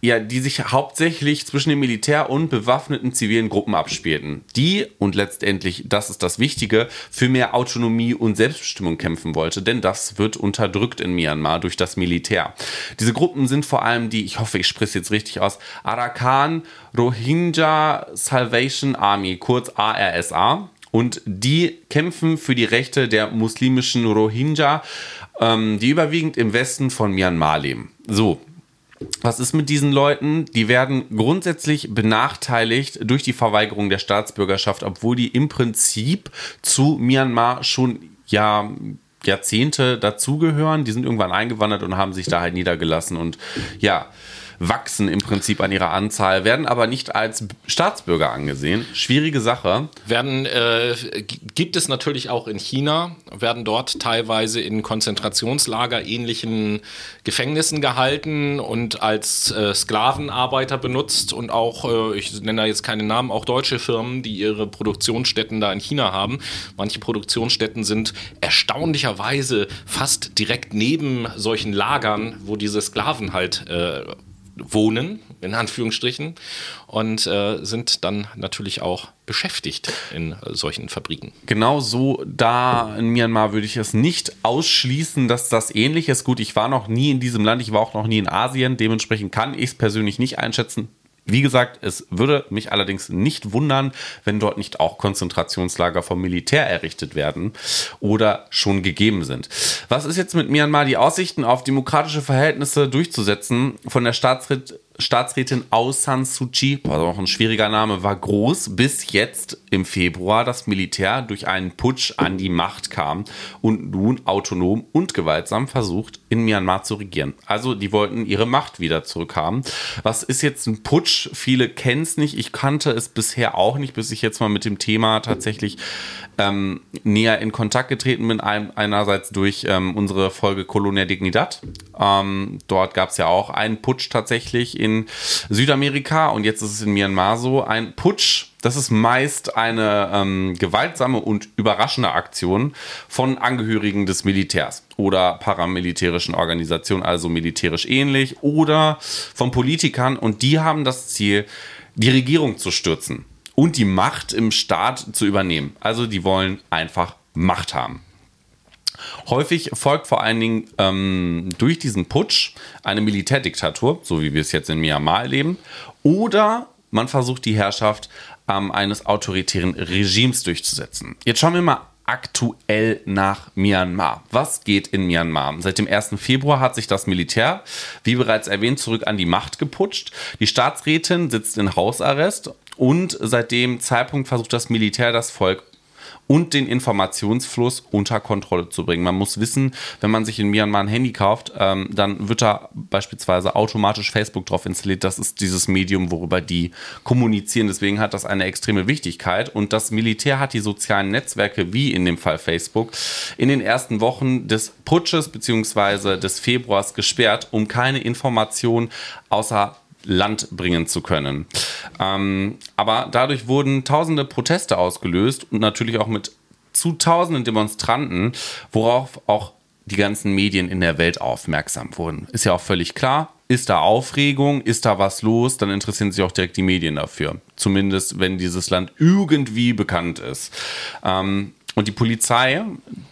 ja, die sich hauptsächlich zwischen dem Militär und bewaffneten zivilen Gruppen abspielten, die, und letztendlich, das ist das Wichtige, für mehr Autonomie und Selbstbestimmung kämpfen wollte, denn das wird unterdrückt in Myanmar durch das Militär. Diese Gruppen sind vor allem die, ich hoffe, ich spreche es jetzt richtig aus, Arakan Rohingya Salvation Army, kurz ARSA, und die kämpfen für die Rechte der muslimischen Rohingya, ähm, die überwiegend im Westen von Myanmar leben. So, was ist mit diesen Leuten? Die werden grundsätzlich benachteiligt durch die Verweigerung der Staatsbürgerschaft, obwohl die im Prinzip zu Myanmar schon ja Jahrzehnte dazugehören. Die sind irgendwann eingewandert und haben sich da halt niedergelassen und ja. Wachsen im Prinzip an ihrer Anzahl, werden aber nicht als Staatsbürger angesehen. Schwierige Sache. Werden, äh, gibt es natürlich auch in China, werden dort teilweise in Konzentrationslager ähnlichen Gefängnissen gehalten und als äh, Sklavenarbeiter benutzt und auch, äh, ich nenne da jetzt keine Namen, auch deutsche Firmen, die ihre Produktionsstätten da in China haben. Manche Produktionsstätten sind erstaunlicherweise fast direkt neben solchen Lagern, wo diese Sklaven halt äh, wohnen, in Anführungsstrichen, und äh, sind dann natürlich auch beschäftigt in äh, solchen Fabriken. Genau so da in Myanmar würde ich es nicht ausschließen, dass das ähnlich ist. Gut, ich war noch nie in diesem Land, ich war auch noch nie in Asien, dementsprechend kann ich es persönlich nicht einschätzen. Wie gesagt, es würde mich allerdings nicht wundern, wenn dort nicht auch Konzentrationslager vom Militär errichtet werden oder schon gegeben sind. Was ist jetzt mit Myanmar die Aussichten auf demokratische Verhältnisse durchzusetzen von der Staatsrätin Staatsrätin Aung San Suu Kyi, auch ein schwieriger Name, war groß, bis jetzt im Februar das Militär durch einen Putsch an die Macht kam und nun autonom und gewaltsam versucht, in Myanmar zu regieren. Also die wollten ihre Macht wieder zurückhaben. Was ist jetzt ein Putsch? Viele kennen es nicht. Ich kannte es bisher auch nicht, bis ich jetzt mal mit dem Thema tatsächlich ähm, näher in Kontakt getreten bin. Ein, einerseits durch ähm, unsere Folge Colonia Dignidad. Ähm, dort gab es ja auch einen Putsch tatsächlich in Südamerika und jetzt ist es in Myanmar so. Ein Putsch, das ist meist eine ähm, gewaltsame und überraschende Aktion von Angehörigen des Militärs oder paramilitärischen Organisationen, also militärisch ähnlich, oder von Politikern und die haben das Ziel, die Regierung zu stürzen und die Macht im Staat zu übernehmen. Also die wollen einfach Macht haben. Häufig folgt vor allen Dingen ähm, durch diesen Putsch eine Militärdiktatur, so wie wir es jetzt in Myanmar erleben, oder man versucht die Herrschaft ähm, eines autoritären Regimes durchzusetzen. Jetzt schauen wir mal aktuell nach Myanmar. Was geht in Myanmar? Seit dem 1. Februar hat sich das Militär, wie bereits erwähnt, zurück an die Macht geputscht. Die Staatsrätin sitzt in Hausarrest und seit dem Zeitpunkt versucht das Militär das Volk und den Informationsfluss unter Kontrolle zu bringen. Man muss wissen, wenn man sich in Myanmar ein Handy kauft, ähm, dann wird da beispielsweise automatisch Facebook drauf installiert. Das ist dieses Medium, worüber die kommunizieren. Deswegen hat das eine extreme Wichtigkeit. Und das Militär hat die sozialen Netzwerke, wie in dem Fall Facebook, in den ersten Wochen des Putsches bzw. des Februars gesperrt, um keine Informationen außer Land bringen zu können. Ähm, aber dadurch wurden tausende Proteste ausgelöst und natürlich auch mit zu tausenden Demonstranten, worauf auch die ganzen Medien in der Welt aufmerksam wurden. Ist ja auch völlig klar. Ist da Aufregung, ist da was los, dann interessieren sich auch direkt die Medien dafür. Zumindest, wenn dieses Land irgendwie bekannt ist. Ähm, und die Polizei,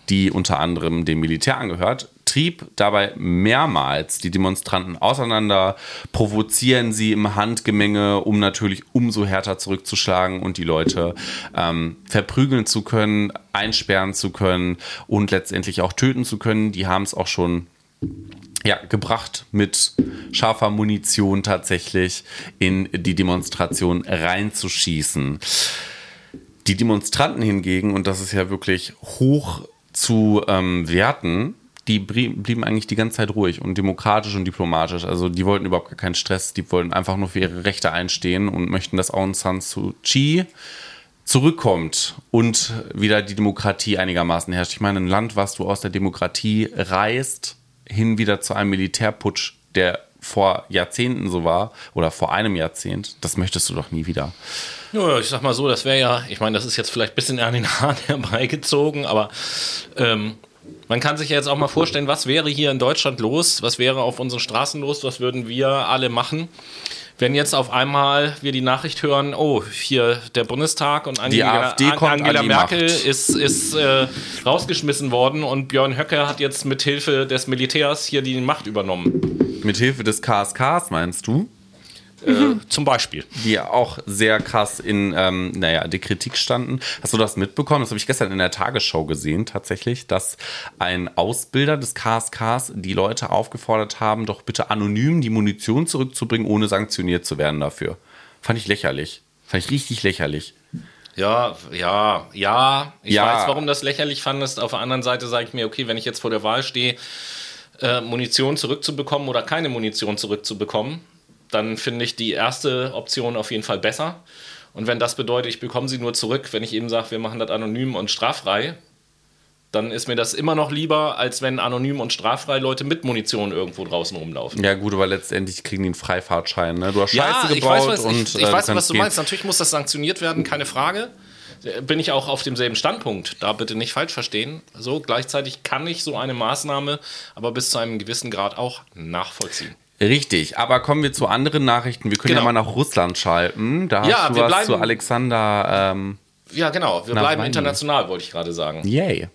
die unter anderem dem Militär angehört, trieb dabei mehrmals die Demonstranten auseinander, provozieren sie im Handgemenge, um natürlich umso härter zurückzuschlagen und die Leute ähm, verprügeln zu können, einsperren zu können und letztendlich auch töten zu können. Die haben es auch schon ja, gebracht mit scharfer Munition tatsächlich in die Demonstration reinzuschießen. Die Demonstranten hingegen, und das ist ja wirklich hoch zu ähm, werten, die blieben eigentlich die ganze Zeit ruhig und demokratisch und diplomatisch. Also die wollten überhaupt gar keinen Stress, die wollten einfach nur für ihre Rechte einstehen und möchten, dass Aung San Suu Kyi zurückkommt und wieder die Demokratie einigermaßen herrscht. Ich meine, ein Land, was du aus der Demokratie reißt, hin wieder zu einem Militärputsch, der vor Jahrzehnten so war oder vor einem Jahrzehnt, das möchtest du doch nie wieder. Ja, ich sag mal so, das wäre ja, ich meine, das ist jetzt vielleicht ein bisschen an den Haaren herbeigezogen, aber ähm, man kann sich ja jetzt auch mal vorstellen, was wäre hier in Deutschland los, was wäre auf unseren Straßen los, was würden wir alle machen, wenn jetzt auf einmal wir die Nachricht hören, oh, hier der Bundestag und Angela, Angela Merkel ist, ist äh, rausgeschmissen worden und Björn Höcke hat jetzt mit Hilfe des Militärs hier die Macht übernommen. Mit Hilfe des KSKs meinst du? Mhm. zum Beispiel. Die auch sehr krass in, ähm, naja, die Kritik standen. Hast du das mitbekommen? Das habe ich gestern in der Tagesschau gesehen, tatsächlich, dass ein Ausbilder des KSKs die Leute aufgefordert haben, doch bitte anonym die Munition zurückzubringen, ohne sanktioniert zu werden dafür. Fand ich lächerlich. Fand ich richtig lächerlich. Ja, ja, ja. Ich ja. weiß, warum das lächerlich fandest. Auf der anderen Seite sage ich mir, okay, wenn ich jetzt vor der Wahl stehe, äh, Munition zurückzubekommen oder keine Munition zurückzubekommen, dann finde ich die erste Option auf jeden Fall besser. Und wenn das bedeutet, ich bekomme sie nur zurück, wenn ich eben sage, wir machen das anonym und straffrei, dann ist mir das immer noch lieber, als wenn anonym und straffrei Leute mit Munition irgendwo draußen rumlaufen. Ja, gut, aber letztendlich kriegen die einen Freifahrtschein. Ne? Du hast Ja, Scheiße ich gebaut weiß, was, und ich, ich äh, weiß was du gehen. meinst. Natürlich muss das sanktioniert werden, keine Frage. Bin ich auch auf demselben Standpunkt. Da bitte nicht falsch verstehen. So, gleichzeitig kann ich so eine Maßnahme aber bis zu einem gewissen Grad auch nachvollziehen. Richtig, aber kommen wir zu anderen Nachrichten. Wir können Genau. ja mal nach Russland schalten. Da hast Ja, du wir was bleiben- zu Alexander. Ähm, Ja, genau. Wir Nach bleiben international, wollte ich gerade sagen. yay.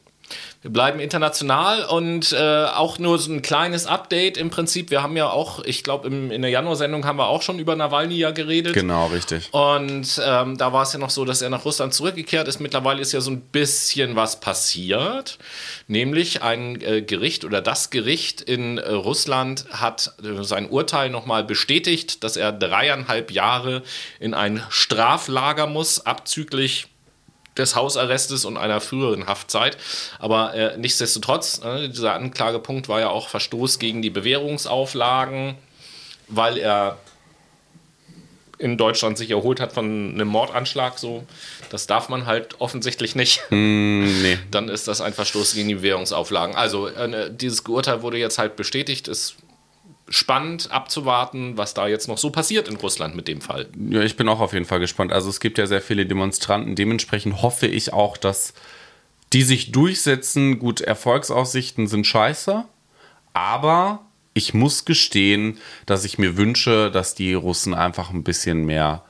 Wir bleiben international und äh, auch nur so ein kleines Update im Prinzip. Wir haben ja auch, ich glaube, in der Januar-Sendung haben wir auch schon über Nawalny ja geredet. Genau, richtig. Und ähm, da war es ja noch so, dass er nach Russland zurückgekehrt ist. Mittlerweile ist ja so ein bisschen was passiert. Nämlich ein äh, Gericht oder das Gericht in äh, Russland hat äh, sein Urteil nochmal bestätigt, dass er dreieinhalb Jahre in ein Straflager muss, abzüglich des Hausarrestes und einer früheren Haftzeit. Aber äh, nichtsdestotrotz, äh, dieser Anklagepunkt war ja auch Verstoß gegen die Bewährungsauflagen, weil er in Deutschland sich erholt hat von einem Mordanschlag. So, das darf man halt offensichtlich nicht. Hm, nee. Dann ist das ein Verstoß gegen die Bewährungsauflagen. Also äh, dieses Urteil wurde jetzt halt bestätigt. Ist spannend abzuwarten, was da jetzt noch so passiert in Russland mit dem Fall. Ja, ich bin auch auf jeden Fall gespannt. Also es gibt ja sehr viele Demonstranten. Dementsprechend hoffe ich auch, dass die sich durchsetzen. Gut, Erfolgsaussichten sind scheiße. Aber ich muss gestehen, dass ich mir wünsche, dass die Russen einfach ein bisschen mehr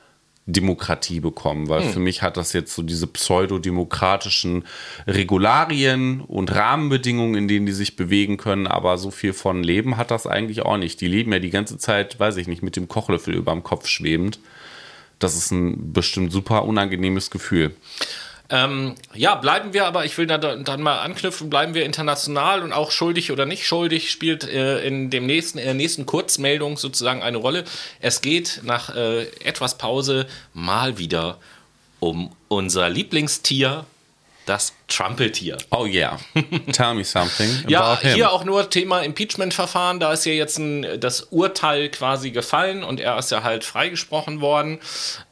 Demokratie bekommen, weil für mich hat das jetzt so diese pseudodemokratischen Regularien und Rahmenbedingungen, in denen die sich bewegen können, aber so viel von Leben hat das eigentlich auch nicht. Die leben ja die ganze Zeit, weiß ich nicht, mit dem Kochlöffel überm Kopf schwebend. Das ist ein bestimmt super unangenehmes Gefühl. Ähm, ja, bleiben wir aber, ich will da dann mal anknüpfen, bleiben wir international und auch schuldig oder nicht schuldig spielt äh, in dem nächsten, in der nächsten Kurzmeldung sozusagen eine Rolle. Es geht nach äh, etwas Pause mal wieder um unser Lieblingstier, das Trumpeltier. Oh yeah. Tell me something Ja, him. hier auch nur Thema Impeachment-Verfahren. Da ist ja jetzt ein, das Urteil quasi gefallen und er ist ja halt freigesprochen worden.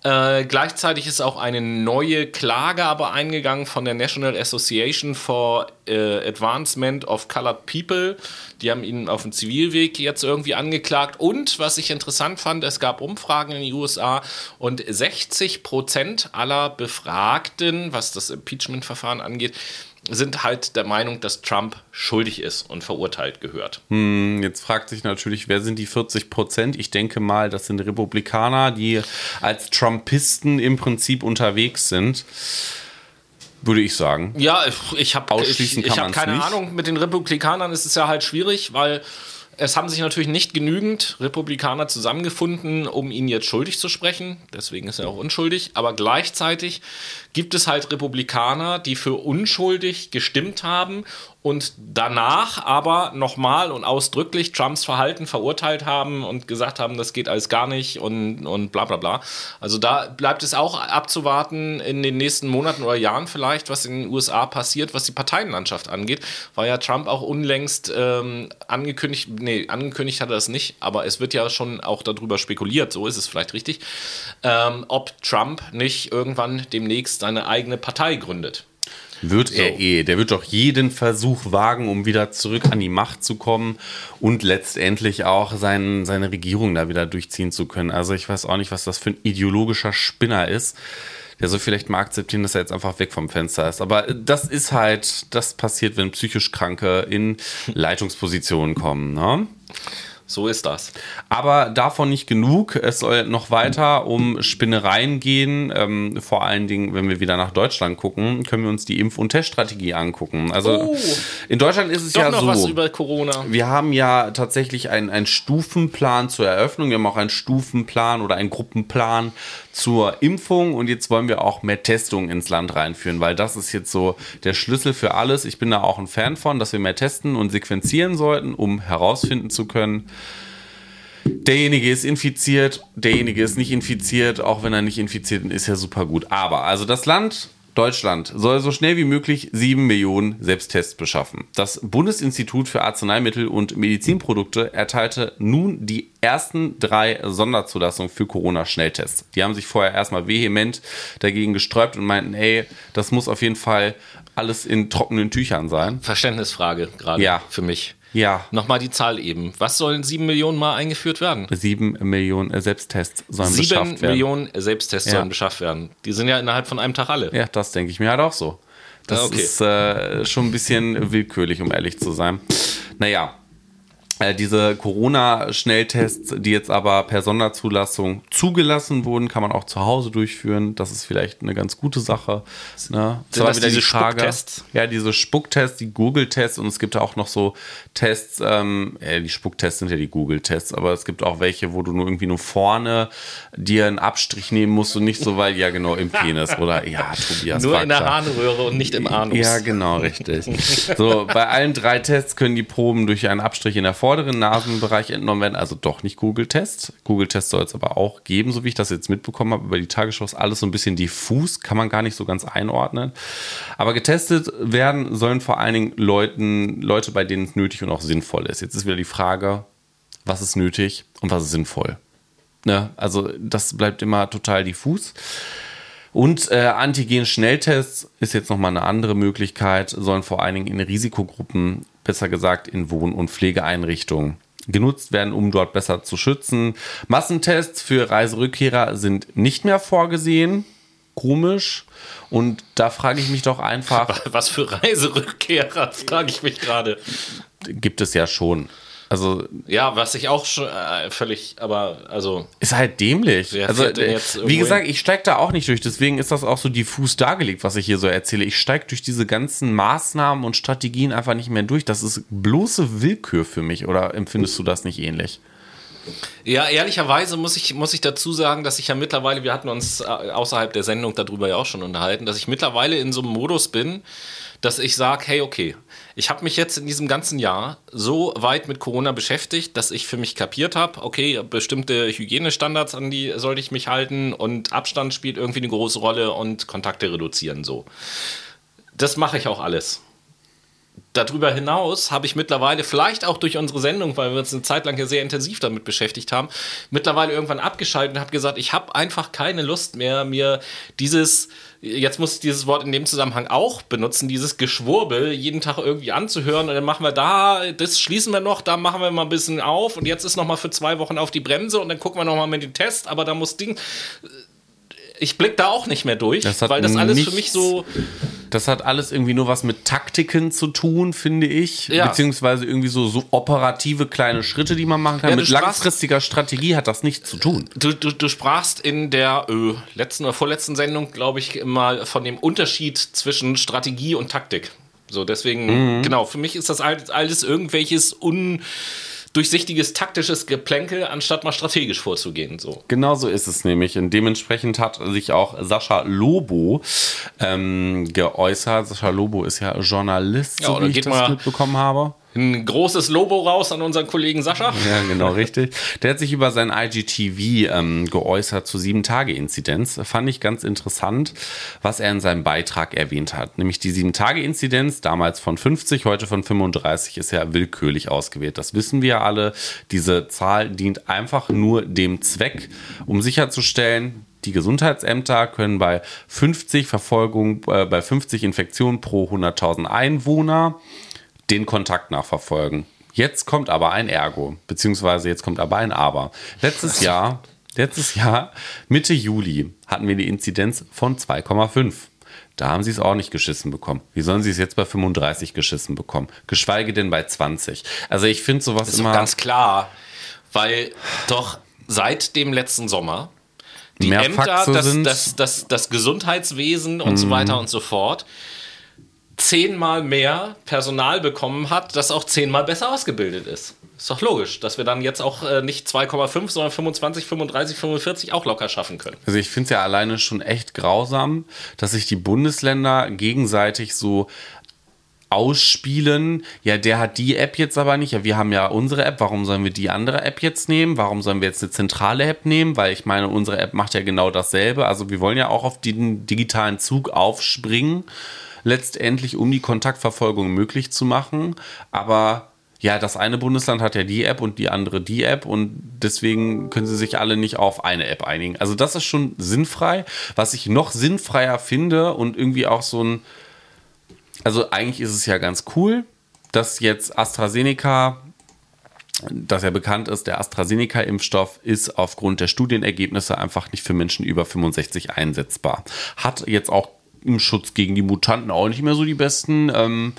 Äh, gleichzeitig ist auch eine neue Klage aber eingegangen von der National Association for äh, Advancement of Colored People. Die haben ihn auf dem Zivilweg jetzt irgendwie angeklagt. Und was ich interessant fand, es gab Umfragen in den USA und 60 Prozent aller Befragten, was das Impeachment-Verfahren angeht, sind halt der Meinung, dass Trump schuldig ist und verurteilt gehört. Jetzt fragt sich natürlich, wer sind die 40 Prozent? Ich denke mal, das sind Republikaner, die als Trumpisten im Prinzip unterwegs sind. Würde ich sagen. Ja, ich- habe ich, ich hab keine nicht. Ahnung. Mit den Republikanern ist es ja halt schwierig, weil es haben sich natürlich nicht genügend Republikaner zusammengefunden, um ihn jetzt schuldig zu sprechen. Deswegen ist er auch unschuldig. Aber gleichzeitig gibt es halt Republikaner, die für unschuldig gestimmt haben und danach aber nochmal und ausdrücklich Trumps Verhalten verurteilt haben und gesagt haben, das geht alles gar nicht und, und bla bla bla. Also da bleibt es auch abzuwarten in den nächsten Monaten oder Jahren vielleicht, was in den USA passiert, was die Parteienlandschaft angeht, weil ja Trump auch unlängst ähm, angekündigt, nee, angekündigt hat er das nicht, aber es wird ja schon auch darüber spekuliert, so ist es vielleicht richtig, ähm, ob Trump nicht irgendwann demnächst seine eigene Partei gründet. Wird er eh. Der wird doch jeden Versuch wagen, um wieder zurück an die Macht zu kommen und letztendlich auch sein, seine Regierung da wieder durchziehen zu können. Also ich weiß auch nicht, was das für ein ideologischer Spinner ist. Der soll vielleicht mal akzeptieren, dass er jetzt einfach weg vom Fenster ist. Aber das ist halt, das passiert, wenn psychisch Kranke in Leitungspositionen kommen. Ne? So ist das. Aber davon nicht genug. Es soll noch weiter um Spinnereien gehen. Ähm, vor allen Dingen, wenn wir wieder nach Deutschland gucken, können wir uns die Impf- und Teststrategie angucken. Also Oh. in Deutschland ist es Doch ja noch so. was über Corona. wir haben ja tatsächlich einen, einen Stufenplan zur Eröffnung. Wir haben auch einen Stufenplan oder einen Gruppenplan zur Impfung. Und jetzt wollen wir auch mehr Testungen ins Land reinführen, weil das ist jetzt so der Schlüssel für alles. Ich bin da auch ein Fan von, dass wir mehr testen und sequenzieren sollten, um herausfinden zu können, derjenige ist infiziert, derjenige ist nicht infiziert, auch wenn er nicht infiziert ist, ist ja super gut. Aber also das Land Deutschland soll so schnell wie möglich 7 Millionen Selbsttests beschaffen. Das Bundesinstitut für Arzneimittel und Medizinprodukte erteilte nun die ersten drei Sonderzulassungen für Corona-Schnelltests. Die haben sich vorher erstmal vehement dagegen gesträubt und meinten, ey, das muss auf jeden Fall alles in trockenen Tüchern sein. Verständnisfrage gerade Ja. für mich. Ja. Nochmal die Zahl eben. Was sollen sieben Millionen Mal eingeführt werden? 7 Millionen Selbsttests sollen Sieben beschafft werden. Millionen Selbsttests Ja. sollen beschafft werden. Die sind ja innerhalb von einem Tag alle. Ja, das denke ich mir halt auch so. Das okay. ist äh, schon ein bisschen willkürlich, um ehrlich zu sein. Naja, diese Corona-Schnelltests, die jetzt aber per Sonderzulassung zugelassen wurden, kann man auch zu Hause durchführen. Das ist vielleicht eine ganz gute Sache. Ne? Sind das diese Spucktests? Ja, diese Spucktests, die Google-Tests und es gibt auch noch so Tests, ähm, äh, die Spucktests sind ja die Google-Tests, aber es gibt auch welche, wo du nur irgendwie nur vorne dir einen Abstrich nehmen musst und nicht so, weil, ja genau, im Penis oder, ja, Tobias, Nur in der. Harnröhre und nicht im Anus. Ja, genau, richtig. So, bei allen drei Tests können die Proben durch einen Abstrich in der vorderen Nasenbereich entnommen werden, also doch nicht Google-Test. Google-Test soll es aber auch geben, so wie ich das jetzt mitbekommen habe. Über die Tagesschau ist alles so ein bisschen diffus, kann man gar nicht so ganz einordnen. Aber getestet werden sollen vor allen Dingen Leuten, Leute, bei denen es nötig und auch sinnvoll ist. Jetzt ist wieder die Frage, was ist nötig und was ist sinnvoll? Ne? Also das bleibt immer total diffus. Und äh, Antigen-Schnelltests ist jetzt nochmal eine andere Möglichkeit, sollen vor allen Dingen in Risikogruppen, besser gesagt in Wohn- und Pflegeeinrichtungen genutzt werden, um dort besser zu schützen. Massentests für Reiserückkehrer sind nicht mehr vorgesehen. Komisch. Und da frage ich mich doch einfach, Was für Reiserückkehrer, frage ich mich gerade. gibt es ja schon. Also Ja, was ich auch schon äh, völlig, aber also Ist halt dämlich. Also, äh, wie gesagt, ich steige da auch nicht durch. Deswegen ist das auch so diffus dargelegt, was ich hier so erzähle. Ich steige durch diese ganzen Maßnahmen und Strategien einfach nicht mehr durch. Das ist bloße Willkür für mich. Oder empfindest du das nicht ähnlich? Ja, ehrlicherweise muss ich, muss ich dazu sagen, dass ich ja mittlerweile, wir hatten uns äh, außerhalb der Sendung darüber ja auch schon unterhalten, dass ich mittlerweile in so einem Modus bin, dass ich sage, hey, okay, ich habe mich jetzt in diesem ganzen Jahr so weit mit Corona beschäftigt, dass ich für mich kapiert habe, okay, bestimmte Hygienestandards, an die sollte ich mich halten und Abstand spielt irgendwie eine große Rolle und Kontakte reduzieren so. Das mache ich auch alles darüber hinaus habe ich mittlerweile, vielleicht auch durch unsere Sendung, weil wir uns eine Zeit lang ja sehr intensiv damit beschäftigt haben, mittlerweile irgendwann abgeschaltet und habe gesagt, ich habe einfach keine Lust mehr, mir dieses, jetzt muss ich dieses Wort in dem Zusammenhang auch benutzen, dieses Geschwurbel jeden Tag irgendwie anzuhören und dann machen wir da, das schließen wir noch, da machen wir mal ein bisschen auf und jetzt ist noch mal für zwei Wochen auf die Bremse und dann gucken wir noch mal mit dem Test, aber da muss Ding ich blick da auch nicht mehr durch, Das weil das alles für nichts- mich so Das hat alles irgendwie nur was mit Taktiken zu tun, finde ich. Ja. Beziehungsweise irgendwie so, so operative kleine Schritte, die man machen kann. Ja, mit sprachst- langfristiger Strategie hat das nichts zu tun. Du, du, du sprachst in der äh, letzten oder vorletzten Sendung, glaube ich, mal von dem Unterschied zwischen Strategie und Taktik. So, deswegen, genau, für mich ist das alles, irgendwelches undurchsichtiges taktisches Geplänkel, anstatt mal strategisch vorzugehen. So. Genau so ist es nämlich. Und dementsprechend hat sich auch Sascha Lobo ähm, geäußert. Sascha Lobo ist ja Journalist, Ja, so wie ich das mal- mitbekommen habe. Ein großes Lobo raus an unseren Kollegen Sascha. Ja, genau, richtig. Der hat sich über sein IGTV ähm, geäußert zur 7-Tage-Inzidenz. Fand ich ganz interessant, was er in seinem Beitrag erwähnt hat. Nämlich die 7-Tage-Inzidenz, damals von 50, heute von 35, ist ja willkürlich ausgewählt. Das wissen wir alle. Diese Zahl dient einfach nur dem Zweck, um sicherzustellen, die Gesundheitsämter können bei 50 Verfolgung, äh, bei 50 Infektionen pro 100.000 Einwohner den Kontakt nachverfolgen. Jetzt kommt aber ein Ergo, beziehungsweise jetzt kommt aber ein Aber. Letztes Jahr, letztes Jahr, Mitte Juli, hatten wir die Inzidenz von 2,5. Da haben sie es auch nicht geschissen bekommen. Wie sollen sie es jetzt bei 35 geschissen bekommen? Geschweige denn bei 20. Also ich finde sowas ist doch immer. ganz klar, weil doch seit dem letzten Sommer die Ämter, das, das, das, das Gesundheitswesen und so weiter und so fort zehnmal mehr Personal bekommen hat, das auch zehnmal besser ausgebildet ist. Ist doch logisch, dass wir dann jetzt auch äh, nicht 2,5, sondern 25, 35, 45 auch locker schaffen können. Also ich finde es ja alleine schon echt grausam, dass sich die Bundesländer gegenseitig so ausspielen, ja, der hat die App jetzt aber nicht, ja, wir haben ja unsere App, warum sollen wir die andere App jetzt nehmen? Warum sollen wir jetzt eine zentrale App nehmen? Weil ich meine, unsere App macht ja genau dasselbe. Also wir wollen ja auch auf den digitalen Zug aufspringen, letztendlich, um die Kontaktverfolgung möglich zu machen. Aber ja, das eine Bundesland hat ja die App und die andere die App und deswegen können sie sich alle nicht auf eine App einigen. Also das ist schon sinnfrei. Was ich noch sinnfreier finde und irgendwie auch so ein also eigentlich ist es ja ganz cool, dass jetzt AstraZeneca, dass ja bekannt ist, der AstraZeneca-Impfstoff ist aufgrund der Studienergebnisse einfach nicht für Menschen über 65 einsetzbar. Hat jetzt auch im Schutz gegen die Mutanten auch nicht mehr so die besten ähm,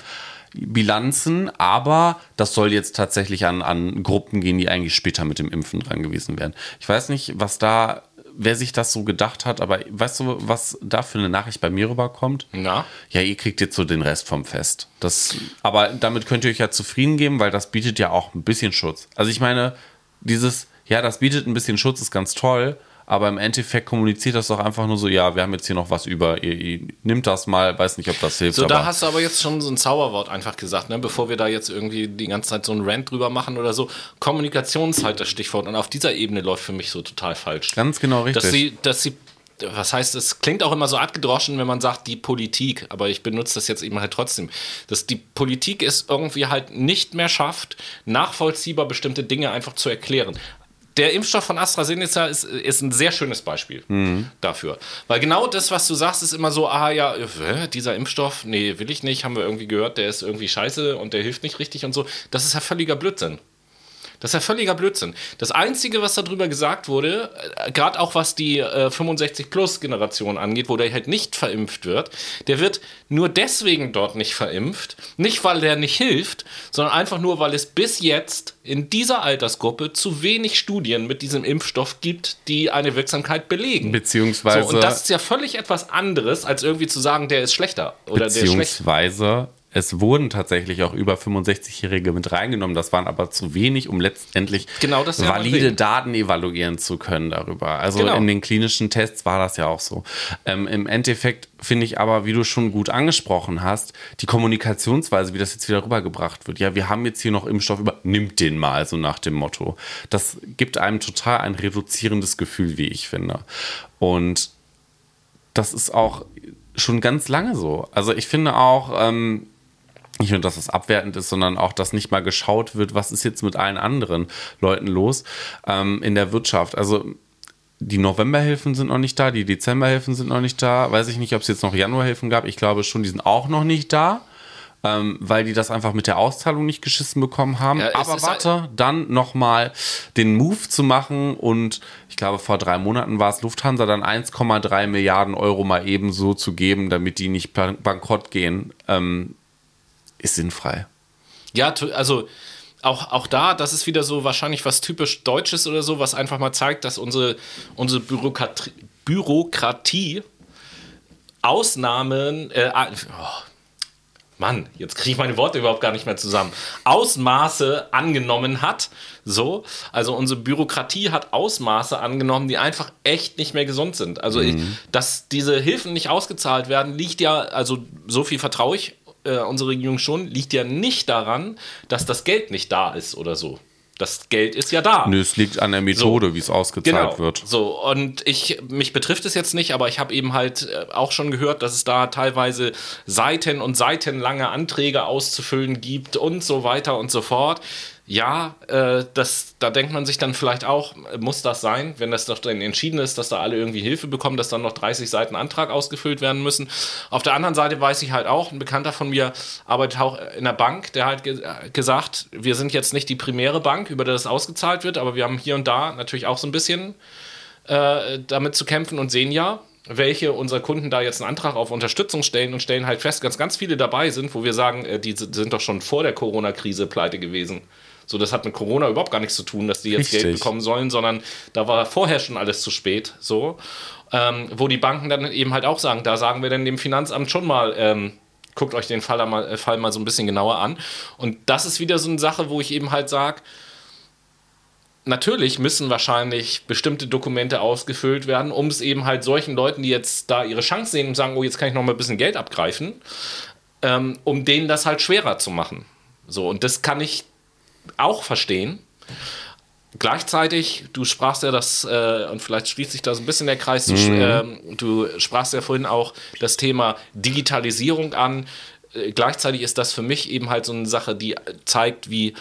Bilanzen, aber das soll jetzt tatsächlich an, an Gruppen gehen, die eigentlich später mit dem Impfen dran gewesen wären. Ich weiß nicht, was da wer sich das so gedacht hat, aber weißt du, was da für eine Nachricht bei mir rüberkommt? Na? Ja, ihr kriegt jetzt so den Rest vom Fest. Das, aber damit könnt ihr euch ja zufrieden geben, weil das bietet ja auch ein bisschen Schutz. Also ich meine, dieses, ja, das bietet ein bisschen Schutz, ist ganz toll, aber im Endeffekt kommuniziert das doch einfach nur so, ja, wir haben jetzt hier noch was über, ihr, ihr nimmt das mal, weiß nicht, ob das hilft. So, da hast du aber jetzt schon so ein Zauberwort einfach gesagt, ne? bevor wir da jetzt irgendwie die ganze Zeit so einen Rant drüber machen oder so. Kommunikation ist halt das Stichwort und auf dieser Ebene läuft für mich so total falsch. Ganz genau richtig. Dass sie, dass sie was heißt, es klingt auch immer so abgedroschen, wenn man sagt, die Politik, aber ich benutze das jetzt eben halt trotzdem, dass die Politik es irgendwie halt nicht mehr schafft, nachvollziehbar bestimmte Dinge einfach zu erklären der Impfstoff von AstraZeneca ist, ist ein sehr schönes Beispiel mhm. dafür. Weil genau das, was du sagst, ist immer so, ah ja, äh, dieser Impfstoff, nee, will ich nicht, haben wir irgendwie gehört, der ist irgendwie scheiße und der hilft nicht richtig und so. Das ist ja völliger Blödsinn. Das ist ja völliger Blödsinn. Das Einzige, was darüber gesagt wurde, äh, gerade auch was die äh, 65-Plus-Generation angeht, wo der halt nicht verimpft wird, der wird nur deswegen dort nicht verimpft, nicht weil der nicht hilft, sondern einfach nur, weil es bis jetzt in dieser Altersgruppe zu wenig Studien mit diesem Impfstoff gibt, die eine Wirksamkeit belegen. Beziehungsweise. So, und das ist ja völlig etwas anderes, als irgendwie zu sagen, der ist schlechter. Oder beziehungsweise es wurden tatsächlich auch über 65-Jährige mit reingenommen. Das waren aber zu wenig, um letztendlich genau valide Daten evaluieren zu können darüber. Also genau. in den klinischen Tests war das ja auch so. Ähm, Im Endeffekt finde ich aber, wie du schon gut angesprochen hast, die Kommunikationsweise, wie das jetzt wieder rübergebracht wird. Ja, wir haben jetzt hier noch Impfstoff über, nimmt den mal, so nach dem Motto. Das gibt einem total ein reduzierendes Gefühl, wie ich finde. Und das ist auch schon ganz lange so. Also ich finde auch, ähm, nicht nur, dass es abwertend ist, sondern auch, dass nicht mal geschaut wird, was ist jetzt mit allen anderen Leuten los ähm, in der Wirtschaft. Also die Novemberhilfen sind noch nicht da, die Dezemberhilfen sind noch nicht da. Weiß ich nicht, ob es jetzt noch Januarhilfen gab. Ich glaube schon, die sind auch noch nicht da. Ähm, weil die das einfach mit der Auszahlung nicht geschissen bekommen haben. Ja, Aber warte, dann nochmal den Move zu machen und ich glaube, vor drei Monaten war es Lufthansa, dann 1,3 Milliarden Euro mal eben so zu geben, damit die nicht bankrott gehen. Ähm, ist sinnfrei. Ja, also auch, auch da, das ist wieder so wahrscheinlich was typisch Deutsches oder so, was einfach mal zeigt, dass unsere, unsere Bürokratie, Bürokratie Ausnahmen, äh, oh, Mann, jetzt kriege ich meine Worte überhaupt gar nicht mehr zusammen, Ausmaße angenommen hat. So, also unsere Bürokratie hat Ausmaße angenommen, die einfach echt nicht mehr gesund sind. Also, mhm. ich, dass diese Hilfen nicht ausgezahlt werden, liegt ja, also so viel vertraue ich äh, unsere Regierung schon, liegt ja nicht daran, dass das Geld nicht da ist oder so. Das Geld ist ja da. Nö, es liegt an der Methode, so, wie es ausgezahlt genau, wird. So, und ich, mich betrifft es jetzt nicht, aber ich habe eben halt äh, auch schon gehört, dass es da teilweise Seiten und seitenlange Anträge auszufüllen gibt und so weiter und so fort ja, äh, das, da denkt man sich dann vielleicht auch, muss das sein, wenn das doch dann entschieden ist, dass da alle irgendwie Hilfe bekommen, dass dann noch 30 Seiten Antrag ausgefüllt werden müssen. Auf der anderen Seite weiß ich halt auch, ein Bekannter von mir arbeitet auch in der Bank, der hat ge gesagt, wir sind jetzt nicht die primäre Bank, über die das ausgezahlt wird, aber wir haben hier und da natürlich auch so ein bisschen äh, damit zu kämpfen und sehen ja, welche unserer Kunden da jetzt einen Antrag auf Unterstützung stellen und stellen halt fest, dass ganz viele dabei sind, wo wir sagen, äh, die sind doch schon vor der Corona-Krise pleite gewesen. So, das hat mit Corona überhaupt gar nichts zu tun, dass die jetzt Richtig. Geld bekommen sollen, sondern da war vorher schon alles zu spät. So, ähm, wo die Banken dann eben halt auch sagen, da sagen wir dann dem Finanzamt schon mal, ähm, guckt euch den Fall mal, äh, Fall mal so ein bisschen genauer an. Und das ist wieder so eine Sache, wo ich eben halt sage, natürlich müssen wahrscheinlich bestimmte Dokumente ausgefüllt werden, um es eben halt solchen Leuten, die jetzt da ihre Chance sehen und sagen, oh, jetzt kann ich noch mal ein bisschen Geld abgreifen, ähm, um denen das halt schwerer zu machen. So, und das kann ich auch verstehen. Gleichzeitig, du sprachst ja das, äh, und vielleicht schließt sich da so ein bisschen der Kreis, du, mhm. äh, du sprachst ja vorhin auch das Thema Digitalisierung an. Äh, gleichzeitig ist das für mich eben halt so eine Sache, die zeigt, wie,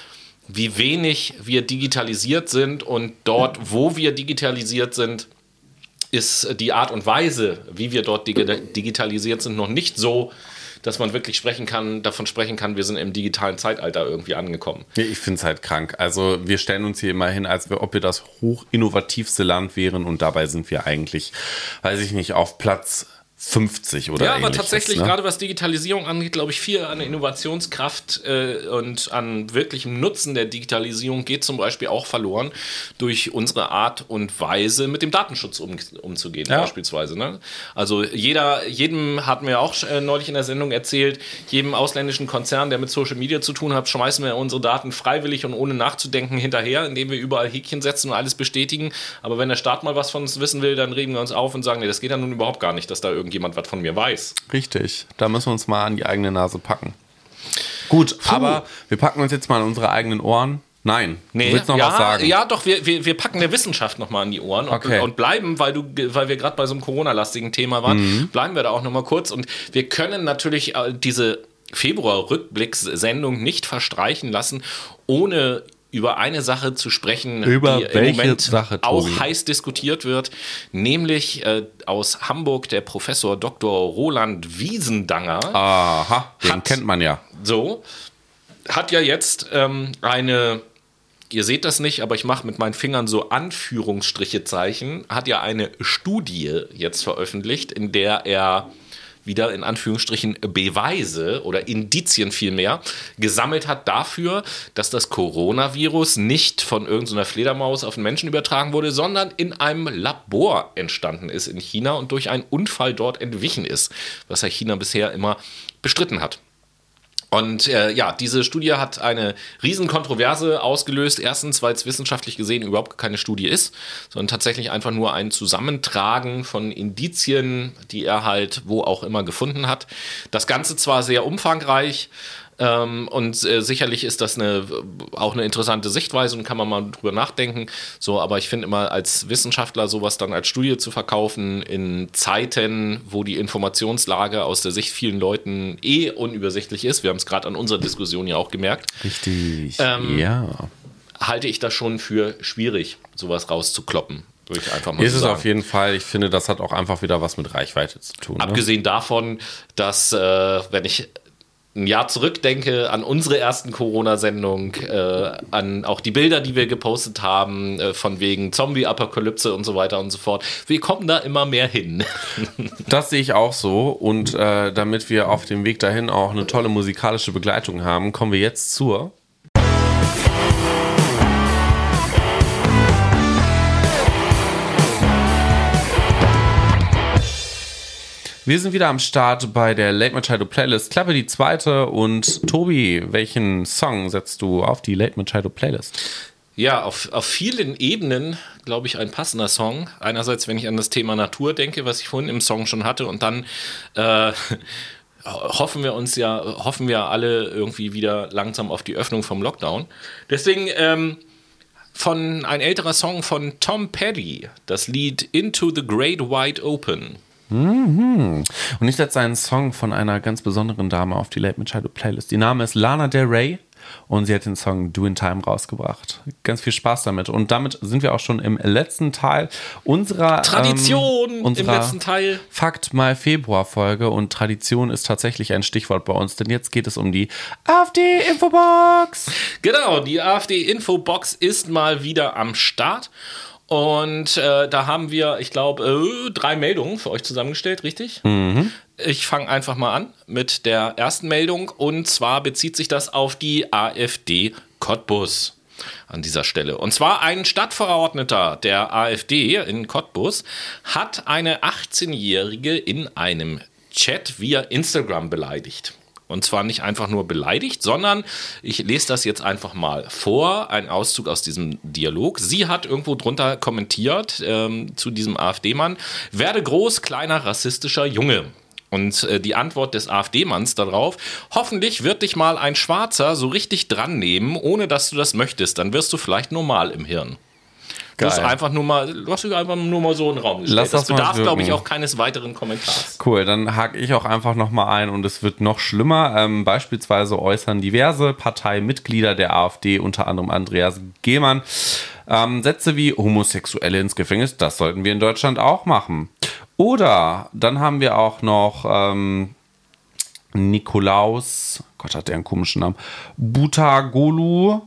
wie wenig wir digitalisiert sind und dort, wo wir digitalisiert sind, ist die Art und Weise, wie wir dort digitalisiert sind, noch nicht so, dass man wirklich sprechen kann, davon sprechen kann, wir sind im digitalen Zeitalter irgendwie angekommen. Ja, ich finde es halt krank. Also wir stellen uns hier immer hin, als ob wir das hochinnovativste Land wären und dabei sind wir eigentlich, weiß ich nicht, auf Platz 50 oder Ja, aber tatsächlich, ne? gerade was Digitalisierung angeht, glaube ich, viel an Innovationskraft äh, und an wirklichem Nutzen der Digitalisierung geht zum Beispiel auch verloren durch unsere Art und Weise, mit dem Datenschutz um, umzugehen, ja. beispielsweise. Ne? Also jeder, jedem hatten wir auch äh, neulich in der Sendung erzählt, jedem ausländischen Konzern, der mit Social Media zu tun hat, schmeißen wir unsere Daten freiwillig und ohne nachzudenken hinterher, indem wir überall Häkchen setzen und alles bestätigen. Aber wenn der Staat mal was von uns wissen will, dann regen wir uns auf und sagen, nee, das geht ja nun überhaupt gar nicht, dass da irgendwie irgendjemand was von mir weiß. Richtig, da müssen wir uns mal an die eigene Nase packen. Gut, Puh. aber wir packen uns jetzt mal an unsere eigenen Ohren. Nein, nee, du willst noch ja, was sagen. Ja, doch, wir, wir, wir packen der Wissenschaft nochmal an die Ohren okay. und, und, bleiben, weil, du, weil wir gerade bei so einem Corona-lastigen Thema waren, mhm. bleiben wir da auch nochmal kurz. Und wir können natürlich äh, diese Februar-Rückblickssendung nicht verstreichen lassen, ohne über eine Sache zu sprechen, über die im Moment Sache, auch heiß diskutiert wird, nämlich äh, aus Hamburg der Professor Dr. Roland Wiesendanger. Aha, den hat, kennt man ja. So, hat ja jetzt ähm, eine, ihr seht das nicht, aber ich mache mit meinen Fingern so Anführungsstriche Zeichen, hat ja eine Studie jetzt veröffentlicht, in der er wieder in Anführungsstrichen Beweise oder Indizien vielmehr gesammelt hat dafür, dass das Coronavirus nicht von irgendeiner Fledermaus auf den Menschen übertragen wurde, sondern in einem Labor entstanden ist in China und durch einen Unfall dort entwichen ist, was ja China bisher immer bestritten hat. Und äh, ja, diese Studie hat eine Riesenkontroverse ausgelöst. Erstens, weil es wissenschaftlich gesehen überhaupt keine Studie ist, sondern tatsächlich einfach nur ein Zusammentragen von Indizien, die er halt wo auch immer gefunden hat. Das Ganze zwar sehr umfangreich, ähm, und äh, sicherlich ist das eine, auch eine interessante Sichtweise und kann man mal drüber nachdenken. So, aber ich finde immer als Wissenschaftler sowas dann als Studie zu verkaufen in Zeiten, wo die Informationslage aus der Sicht vielen Leuten eh unübersichtlich ist. Wir haben es gerade an unserer Diskussion ja auch gemerkt. Richtig. Ähm, ja. Halte ich das schon für schwierig, sowas rauszukloppen. Ich einfach mal ist so es auf jeden Fall. Ich finde, das hat auch einfach wieder was mit Reichweite zu tun. Ne? Abgesehen ne? davon, dass, äh, wenn ich ein Jahr zurückdenke an unsere ersten Corona-Sendung, äh, an auch die Bilder, die wir gepostet haben, äh, von wegen Zombie-Apokalypse und so weiter und so fort. Wir kommen da immer mehr hin. das sehe ich auch so. Und äh, damit wir auf dem Weg dahin auch eine tolle musikalische Begleitung haben, kommen wir jetzt zur Wir sind wieder am Start bei der Late Machado Playlist. Klappe die zweite und Tobi, welchen Song setzt du auf die Late Machado Playlist? Ja, auf, auf vielen Ebenen, glaube ich, ein passender Song. Einerseits, wenn ich an das Thema Natur denke, was ich vorhin im Song schon hatte, und dann äh, hoffen wir uns ja, hoffen wir alle irgendwie wieder langsam auf die Öffnung vom Lockdown. Deswegen ähm, von ein älterer Song von Tom Petty, das Lied Into the Great Wide Open. Mhm. Und ich setze einen Song von einer ganz besonderen Dame auf die Late Machado Playlist. Die Name ist Lana Del Rey und sie hat den Song Do in Time rausgebracht. Ganz viel Spaß damit. Und damit sind wir auch schon im letzten Teil unserer Tradition ähm, unserer im letzten Teil. Fakt mal Februar Folge und Tradition ist tatsächlich ein Stichwort bei uns, denn jetzt geht es um die AfD Infobox. Genau, die AfD Infobox ist mal wieder am Start. Und äh, da haben wir, ich glaube, äh, drei Meldungen für euch zusammengestellt, richtig? Mhm. Ich fange einfach mal an mit der ersten Meldung. Und zwar bezieht sich das auf die AfD Cottbus an dieser Stelle. Und zwar ein Stadtverordneter der AfD in Cottbus hat eine 18-Jährige in einem Chat via Instagram beleidigt. Und zwar nicht einfach nur beleidigt, sondern ich lese das jetzt einfach mal vor, ein Auszug aus diesem Dialog. Sie hat irgendwo drunter kommentiert ähm, zu diesem AfD-Mann, werde groß, kleiner, rassistischer Junge. Und äh, die Antwort des AfD-Manns darauf, hoffentlich wird dich mal ein Schwarzer so richtig dran nehmen, ohne dass du das möchtest. Dann wirst du vielleicht normal im Hirn. Du hast Geil. einfach nur mal, du hast einfach nur mal so einen Raum gestellt. Lass das das bedarf, glaube ich, auch keines weiteren Kommentars. Cool, dann hake ich auch einfach nochmal ein und es wird noch schlimmer. Ähm, beispielsweise äußern diverse Parteimitglieder der AfD, unter anderem Andreas Gehmann, ähm, Sätze wie Homosexuelle ins Gefängnis, das sollten wir in Deutschland auch machen. Oder dann haben wir auch noch ähm, Nikolaus, Gott hat der einen komischen Namen, Butagolu,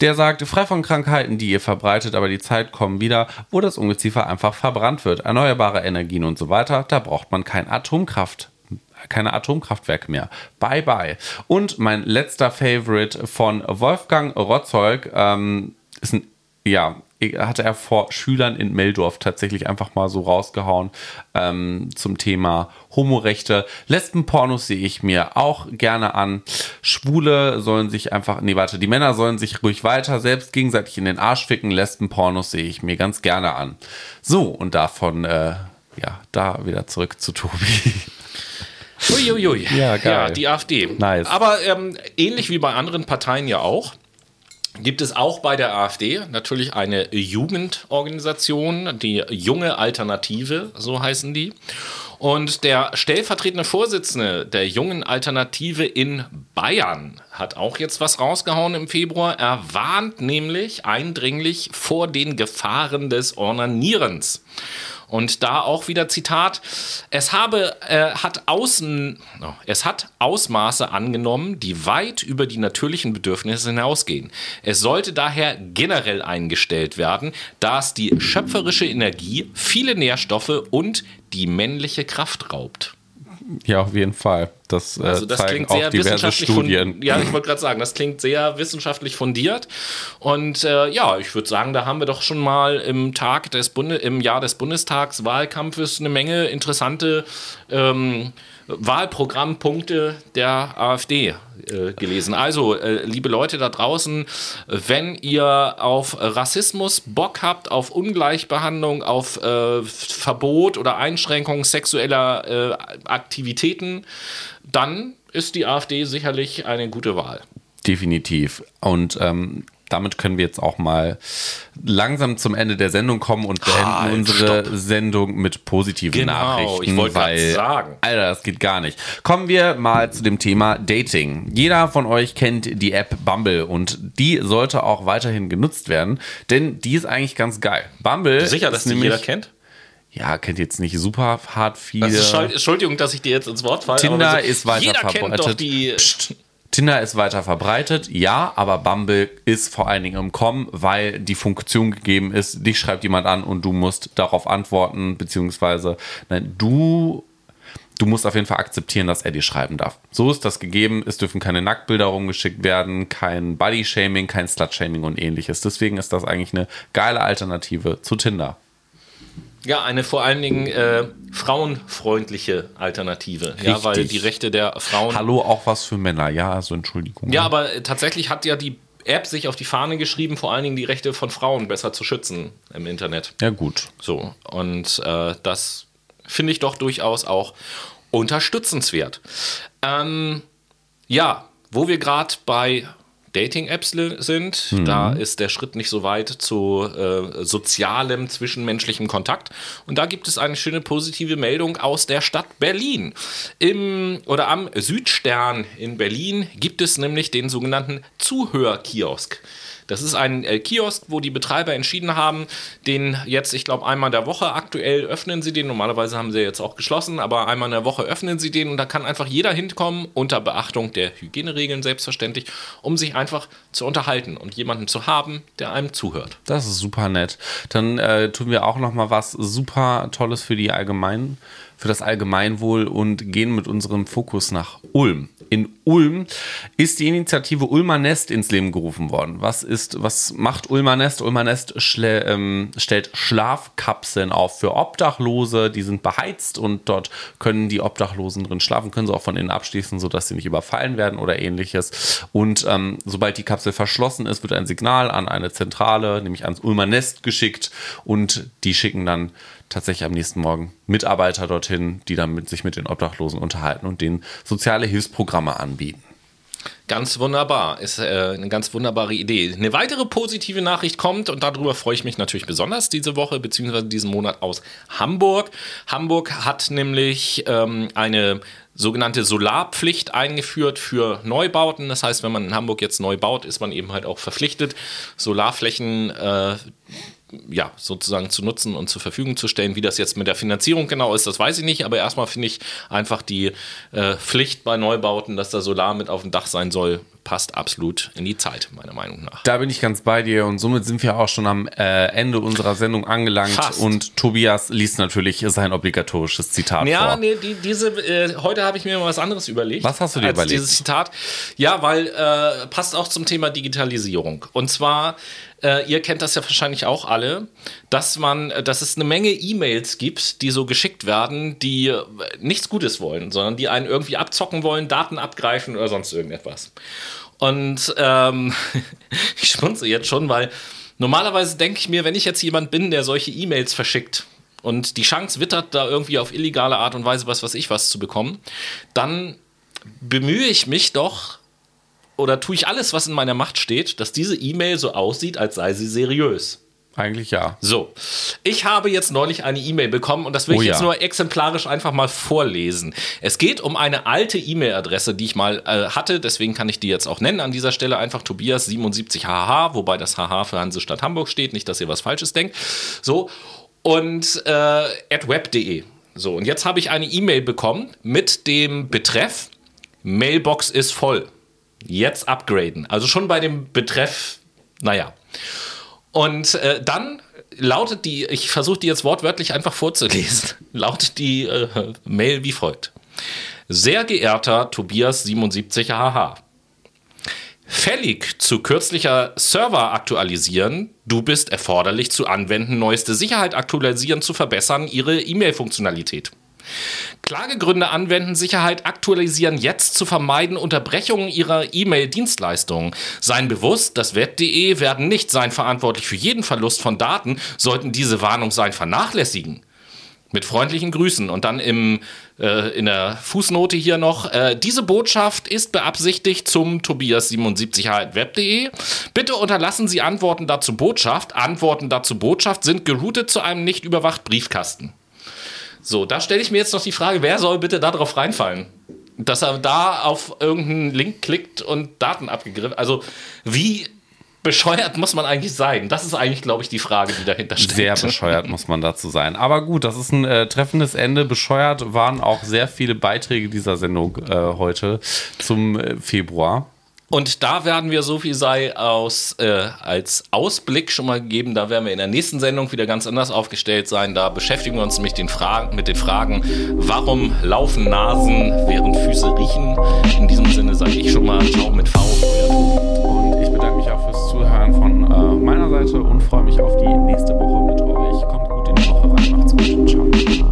der sagt, frei von Krankheiten, die ihr verbreitet, aber die Zeit kommen wieder, wo das Ungeziefer einfach verbrannt wird. Erneuerbare Energien und so weiter, da braucht man kein Atomkraft. Keine Atomkraftwerke mehr. Bye bye. Und mein letzter Favorite von Wolfgang Rotzeug ähm, ist ein, ja, hatte er vor Schülern in Meldorf tatsächlich einfach mal so rausgehauen ähm, zum Thema Homorechte. Lesbenpornos sehe ich mir auch gerne an. Schwule sollen sich einfach, nee, warte, die Männer sollen sich ruhig weiter selbst gegenseitig in den Arsch ficken. Lesbenpornos sehe ich mir ganz gerne an. So, und davon, äh, ja, da wieder zurück zu Tobi. Uiuiui. Ja, geil. Ja, die AfD. Nice. Aber ähm, ähnlich wie bei anderen Parteien ja auch, gibt es auch bei der AfD natürlich eine Jugendorganisation, die Junge Alternative, so heißen die. Und der stellvertretende Vorsitzende der Jungen Alternative in Bayern hat auch jetzt was rausgehauen im Februar. Er warnt nämlich eindringlich vor den Gefahren des Ornanierens. Und da auch wieder Zitat: Es habe, äh, hat außen, no, es hat Ausmaße angenommen, die weit über die natürlichen Bedürfnisse hinausgehen. Es sollte daher generell eingestellt werden, da es die schöpferische Energie, viele Nährstoffe und die männliche Kraft raubt. Ja, auf jeden Fall. Das, äh, Also das klingt sehr wissenschaftlich Studien. Ja, ich wollte gerade sagen, das klingt sehr wissenschaftlich fundiert. Und äh, ja, ich würde sagen, da haben wir doch schon mal im Tag des Bunde, im Jahr des Bundestagswahlkampfes eine Menge interessante ähm, Wahlprogrammpunkte der AfD äh, gelesen. Also, äh, liebe Leute da draußen, wenn ihr auf Rassismus Bock habt, auf Ungleichbehandlung, auf äh, Verbot oder Einschränkung sexueller äh, Aktivitäten, dann ist die AfD sicherlich eine gute Wahl. Definitiv. Und ähm, damit können wir jetzt auch mal langsam zum Ende der Sendung kommen und beenden Halt, unsere stopp. Sendung mit positiven Genau, Nachrichten. ich wollte grad weil, sagen. Alter, das geht gar nicht. Kommen wir mal zu dem Thema Dating. Jeder von euch kennt die App Bumble und die sollte auch weiterhin genutzt werden, denn die ist eigentlich ganz geil. Bumble Sicher, dass ist die jeder kennt? Ja, kennt jetzt nicht super hart viele. Also, Schuld- Entschuldigung, dass ich dir jetzt ins Wort falle. Tinder aber ist weiter Jeder kennt doch verbreitet. die. Tinder ist weiter verbreitet, ja, aber Bumble ist vor allen Dingen im Kommen, weil die Funktion gegeben ist, dich schreibt jemand an und du musst darauf antworten, beziehungsweise nein, du, du musst auf jeden Fall akzeptieren, dass er dir schreiben darf. So ist das gegeben, es dürfen keine Nacktbilder rumgeschickt werden, kein Body-Shaming, kein Slut-Shaming und ähnliches. Deswegen ist das eigentlich eine geile Alternative zu Tinder. Ja, eine vor allen Dingen äh, frauenfreundliche Alternative. Ja, weil Richtig. die Rechte der Frauen. Hallo, auch was für Männer, ja, also Entschuldigung. Ja, aber äh, tatsächlich hat ja die App sich auf die Fahne geschrieben, vor allen Dingen die Rechte von Frauen besser zu schützen im Internet. Ja, gut. So, und äh, das finde ich doch durchaus auch unterstützenswert. Ähm, ja, wo wir gerade bei Dating-Apps sind, da ist der Schritt nicht so weit zu äh, sozialem, zwischenmenschlichem Kontakt. Und da gibt es eine schöne positive Meldung aus der Stadt Berlin. Im, oder am Südstern in Berlin gibt es nämlich den sogenannten Zuhörkiosk. Das ist ein äh, Kiosk, wo die Betreiber entschieden haben, den jetzt, ich glaube, einmal in der Woche aktuell öffnen sie den. Normalerweise haben sie jetzt auch geschlossen, aber einmal in der Woche öffnen sie den und da kann einfach jeder hinkommen, unter Beachtung der Hygieneregeln selbstverständlich, um sich einfach zu unterhalten und jemanden zu haben, der einem zuhört. Das ist super nett. Dann äh, tun wir auch noch mal was super Tolles für die Allgemein, für das Allgemeinwohl und gehen mit unserem Fokus nach Ulm. In Ulm ist die Initiative Ulmer Nest ins Leben gerufen worden. Was ist, was macht Ulmer Nest? Ulmer Nest schlä- ähm, stellt Schlafkapseln auf für Obdachlose. Die sind beheizt und dort können die Obdachlosen drin schlafen, können sie auch von innen abschließen, sodass sie nicht überfallen werden oder ähnliches. Und ähm, sobald die Kapsel verschlossen ist, wird ein Signal an eine Zentrale, nämlich ans Ulmer Nest geschickt und die schicken dann tatsächlich am nächsten Morgen Mitarbeiter dorthin, die dann mit, sich mit den Obdachlosen unterhalten und denen soziale Hilfsprogramme anbieten. Ganz wunderbar. Ist äh, eine ganz wunderbare Idee. Eine weitere positive Nachricht kommt und darüber freue ich mich natürlich besonders diese Woche bzw. diesen Monat aus Hamburg. Hamburg hat nämlich ähm, eine sogenannte Solarpflicht eingeführt für Neubauten. Das heißt, wenn man in Hamburg jetzt neu baut, ist man eben halt auch verpflichtet, Solarflächen äh, ja, sozusagen zu nutzen und zur Verfügung zu stellen. Wie das jetzt mit der Finanzierung genau ist, das weiß ich nicht. Aber erstmal finde ich einfach die äh, Pflicht bei Neubauten, dass da Solar mit auf dem Dach sein soll, passt absolut in die Zeit, meiner Meinung nach. Da bin ich ganz bei dir und somit sind wir auch schon am äh, Ende unserer Sendung angelangt Fast. und Tobias liest natürlich sein obligatorisches Zitat ja, vor. Ja, nee, die, diese, äh, heute habe ich mir mal was anderes überlegt. Was hast du dir überlegt? Dieses Zitat. Ja, weil äh, passt auch zum Thema Digitalisierung. Und zwar äh, ihr kennt das ja wahrscheinlich auch alle, dass man, äh, dass es eine Menge E-Mails gibt, die so geschickt werden, die äh, nichts Gutes wollen, sondern die einen irgendwie abzocken wollen, Daten abgreifen oder sonst irgendetwas. Und ähm, ich schmunze jetzt schon, weil normalerweise denke ich mir, wenn ich jetzt jemand bin, der solche E-Mails verschickt, und die Chance wittert, da irgendwie auf illegale Art und Weise was, was ich was zu bekommen, dann bemühe ich mich doch, oder tue ich alles, was in meiner Macht steht, dass diese E-Mail so aussieht, als sei sie seriös? Eigentlich ja. So, ich habe jetzt neulich eine E-Mail bekommen und das will oh, ich jetzt ja. nur exemplarisch einfach mal vorlesen. Es geht um eine alte E-Mail-Adresse, die ich mal äh, hatte, deswegen kann ich die jetzt auch nennen an dieser Stelle einfach Tobias77hh, wobei das HH für Hansestadt Hamburg steht, nicht, dass ihr was Falsches denkt. So, und äh, at web.de. So, und jetzt habe ich eine E-Mail bekommen mit dem Betreff Mailbox ist voll jetzt upgraden. Also schon bei dem Betreff, naja. Und äh, dann lautet die, ich versuche die jetzt wortwörtlich einfach vorzulesen, lautet die äh, Mail wie folgt. Sehr geehrter Tobias 77 HH. Fällig zu kürzlicher Server aktualisieren. Du bist erforderlich zu anwenden, neueste Sicherheit aktualisieren, zu verbessern, ihre E-Mail-Funktionalität. Klagegründe anwenden, Sicherheit aktualisieren, jetzt zu vermeiden Unterbrechungen ihrer E-Mail-Dienstleistungen. Seien bewusst, das Web.de werden nicht sein verantwortlich für jeden Verlust von Daten, sollten diese Warnung sein vernachlässigen. Mit freundlichen Grüßen. Und dann im, äh, in der Fußnote hier noch, äh, diese Botschaft ist beabsichtigt zum Tobias77 web.de. Bitte unterlassen Sie Antworten dazu Botschaft. Antworten dazu Botschaft sind geroutet zu einem nicht überwacht Briefkasten. So, da stelle ich mir jetzt noch die Frage, wer soll bitte da drauf reinfallen? Dass er da auf irgendeinen Link klickt und Daten abgegriffen. Also, wie bescheuert muss man eigentlich sein? Das ist eigentlich, glaube ich, die Frage, die dahinter steht. Sehr bescheuert muss man dazu sein. Aber gut, das ist ein äh, treffendes Ende. Bescheuert waren auch sehr viele Beiträge dieser Sendung äh, heute zum äh, Februar. Und da werden wir, so viel sei aus, äh, als Ausblick schon mal geben, da werden wir in der nächsten Sendung wieder ganz anders aufgestellt sein. Da beschäftigen wir uns mit den Fragen, mit den Fragen warum laufen Nasen, während Füße riechen. In diesem Sinne sage ich schon mal Ciao mit V. Und ich bedanke mich auch fürs Zuhören von äh, meiner Seite und freue mich auf die nächste Woche mit euch. Kommt gut in die Woche rein, macht's gut. Ciao.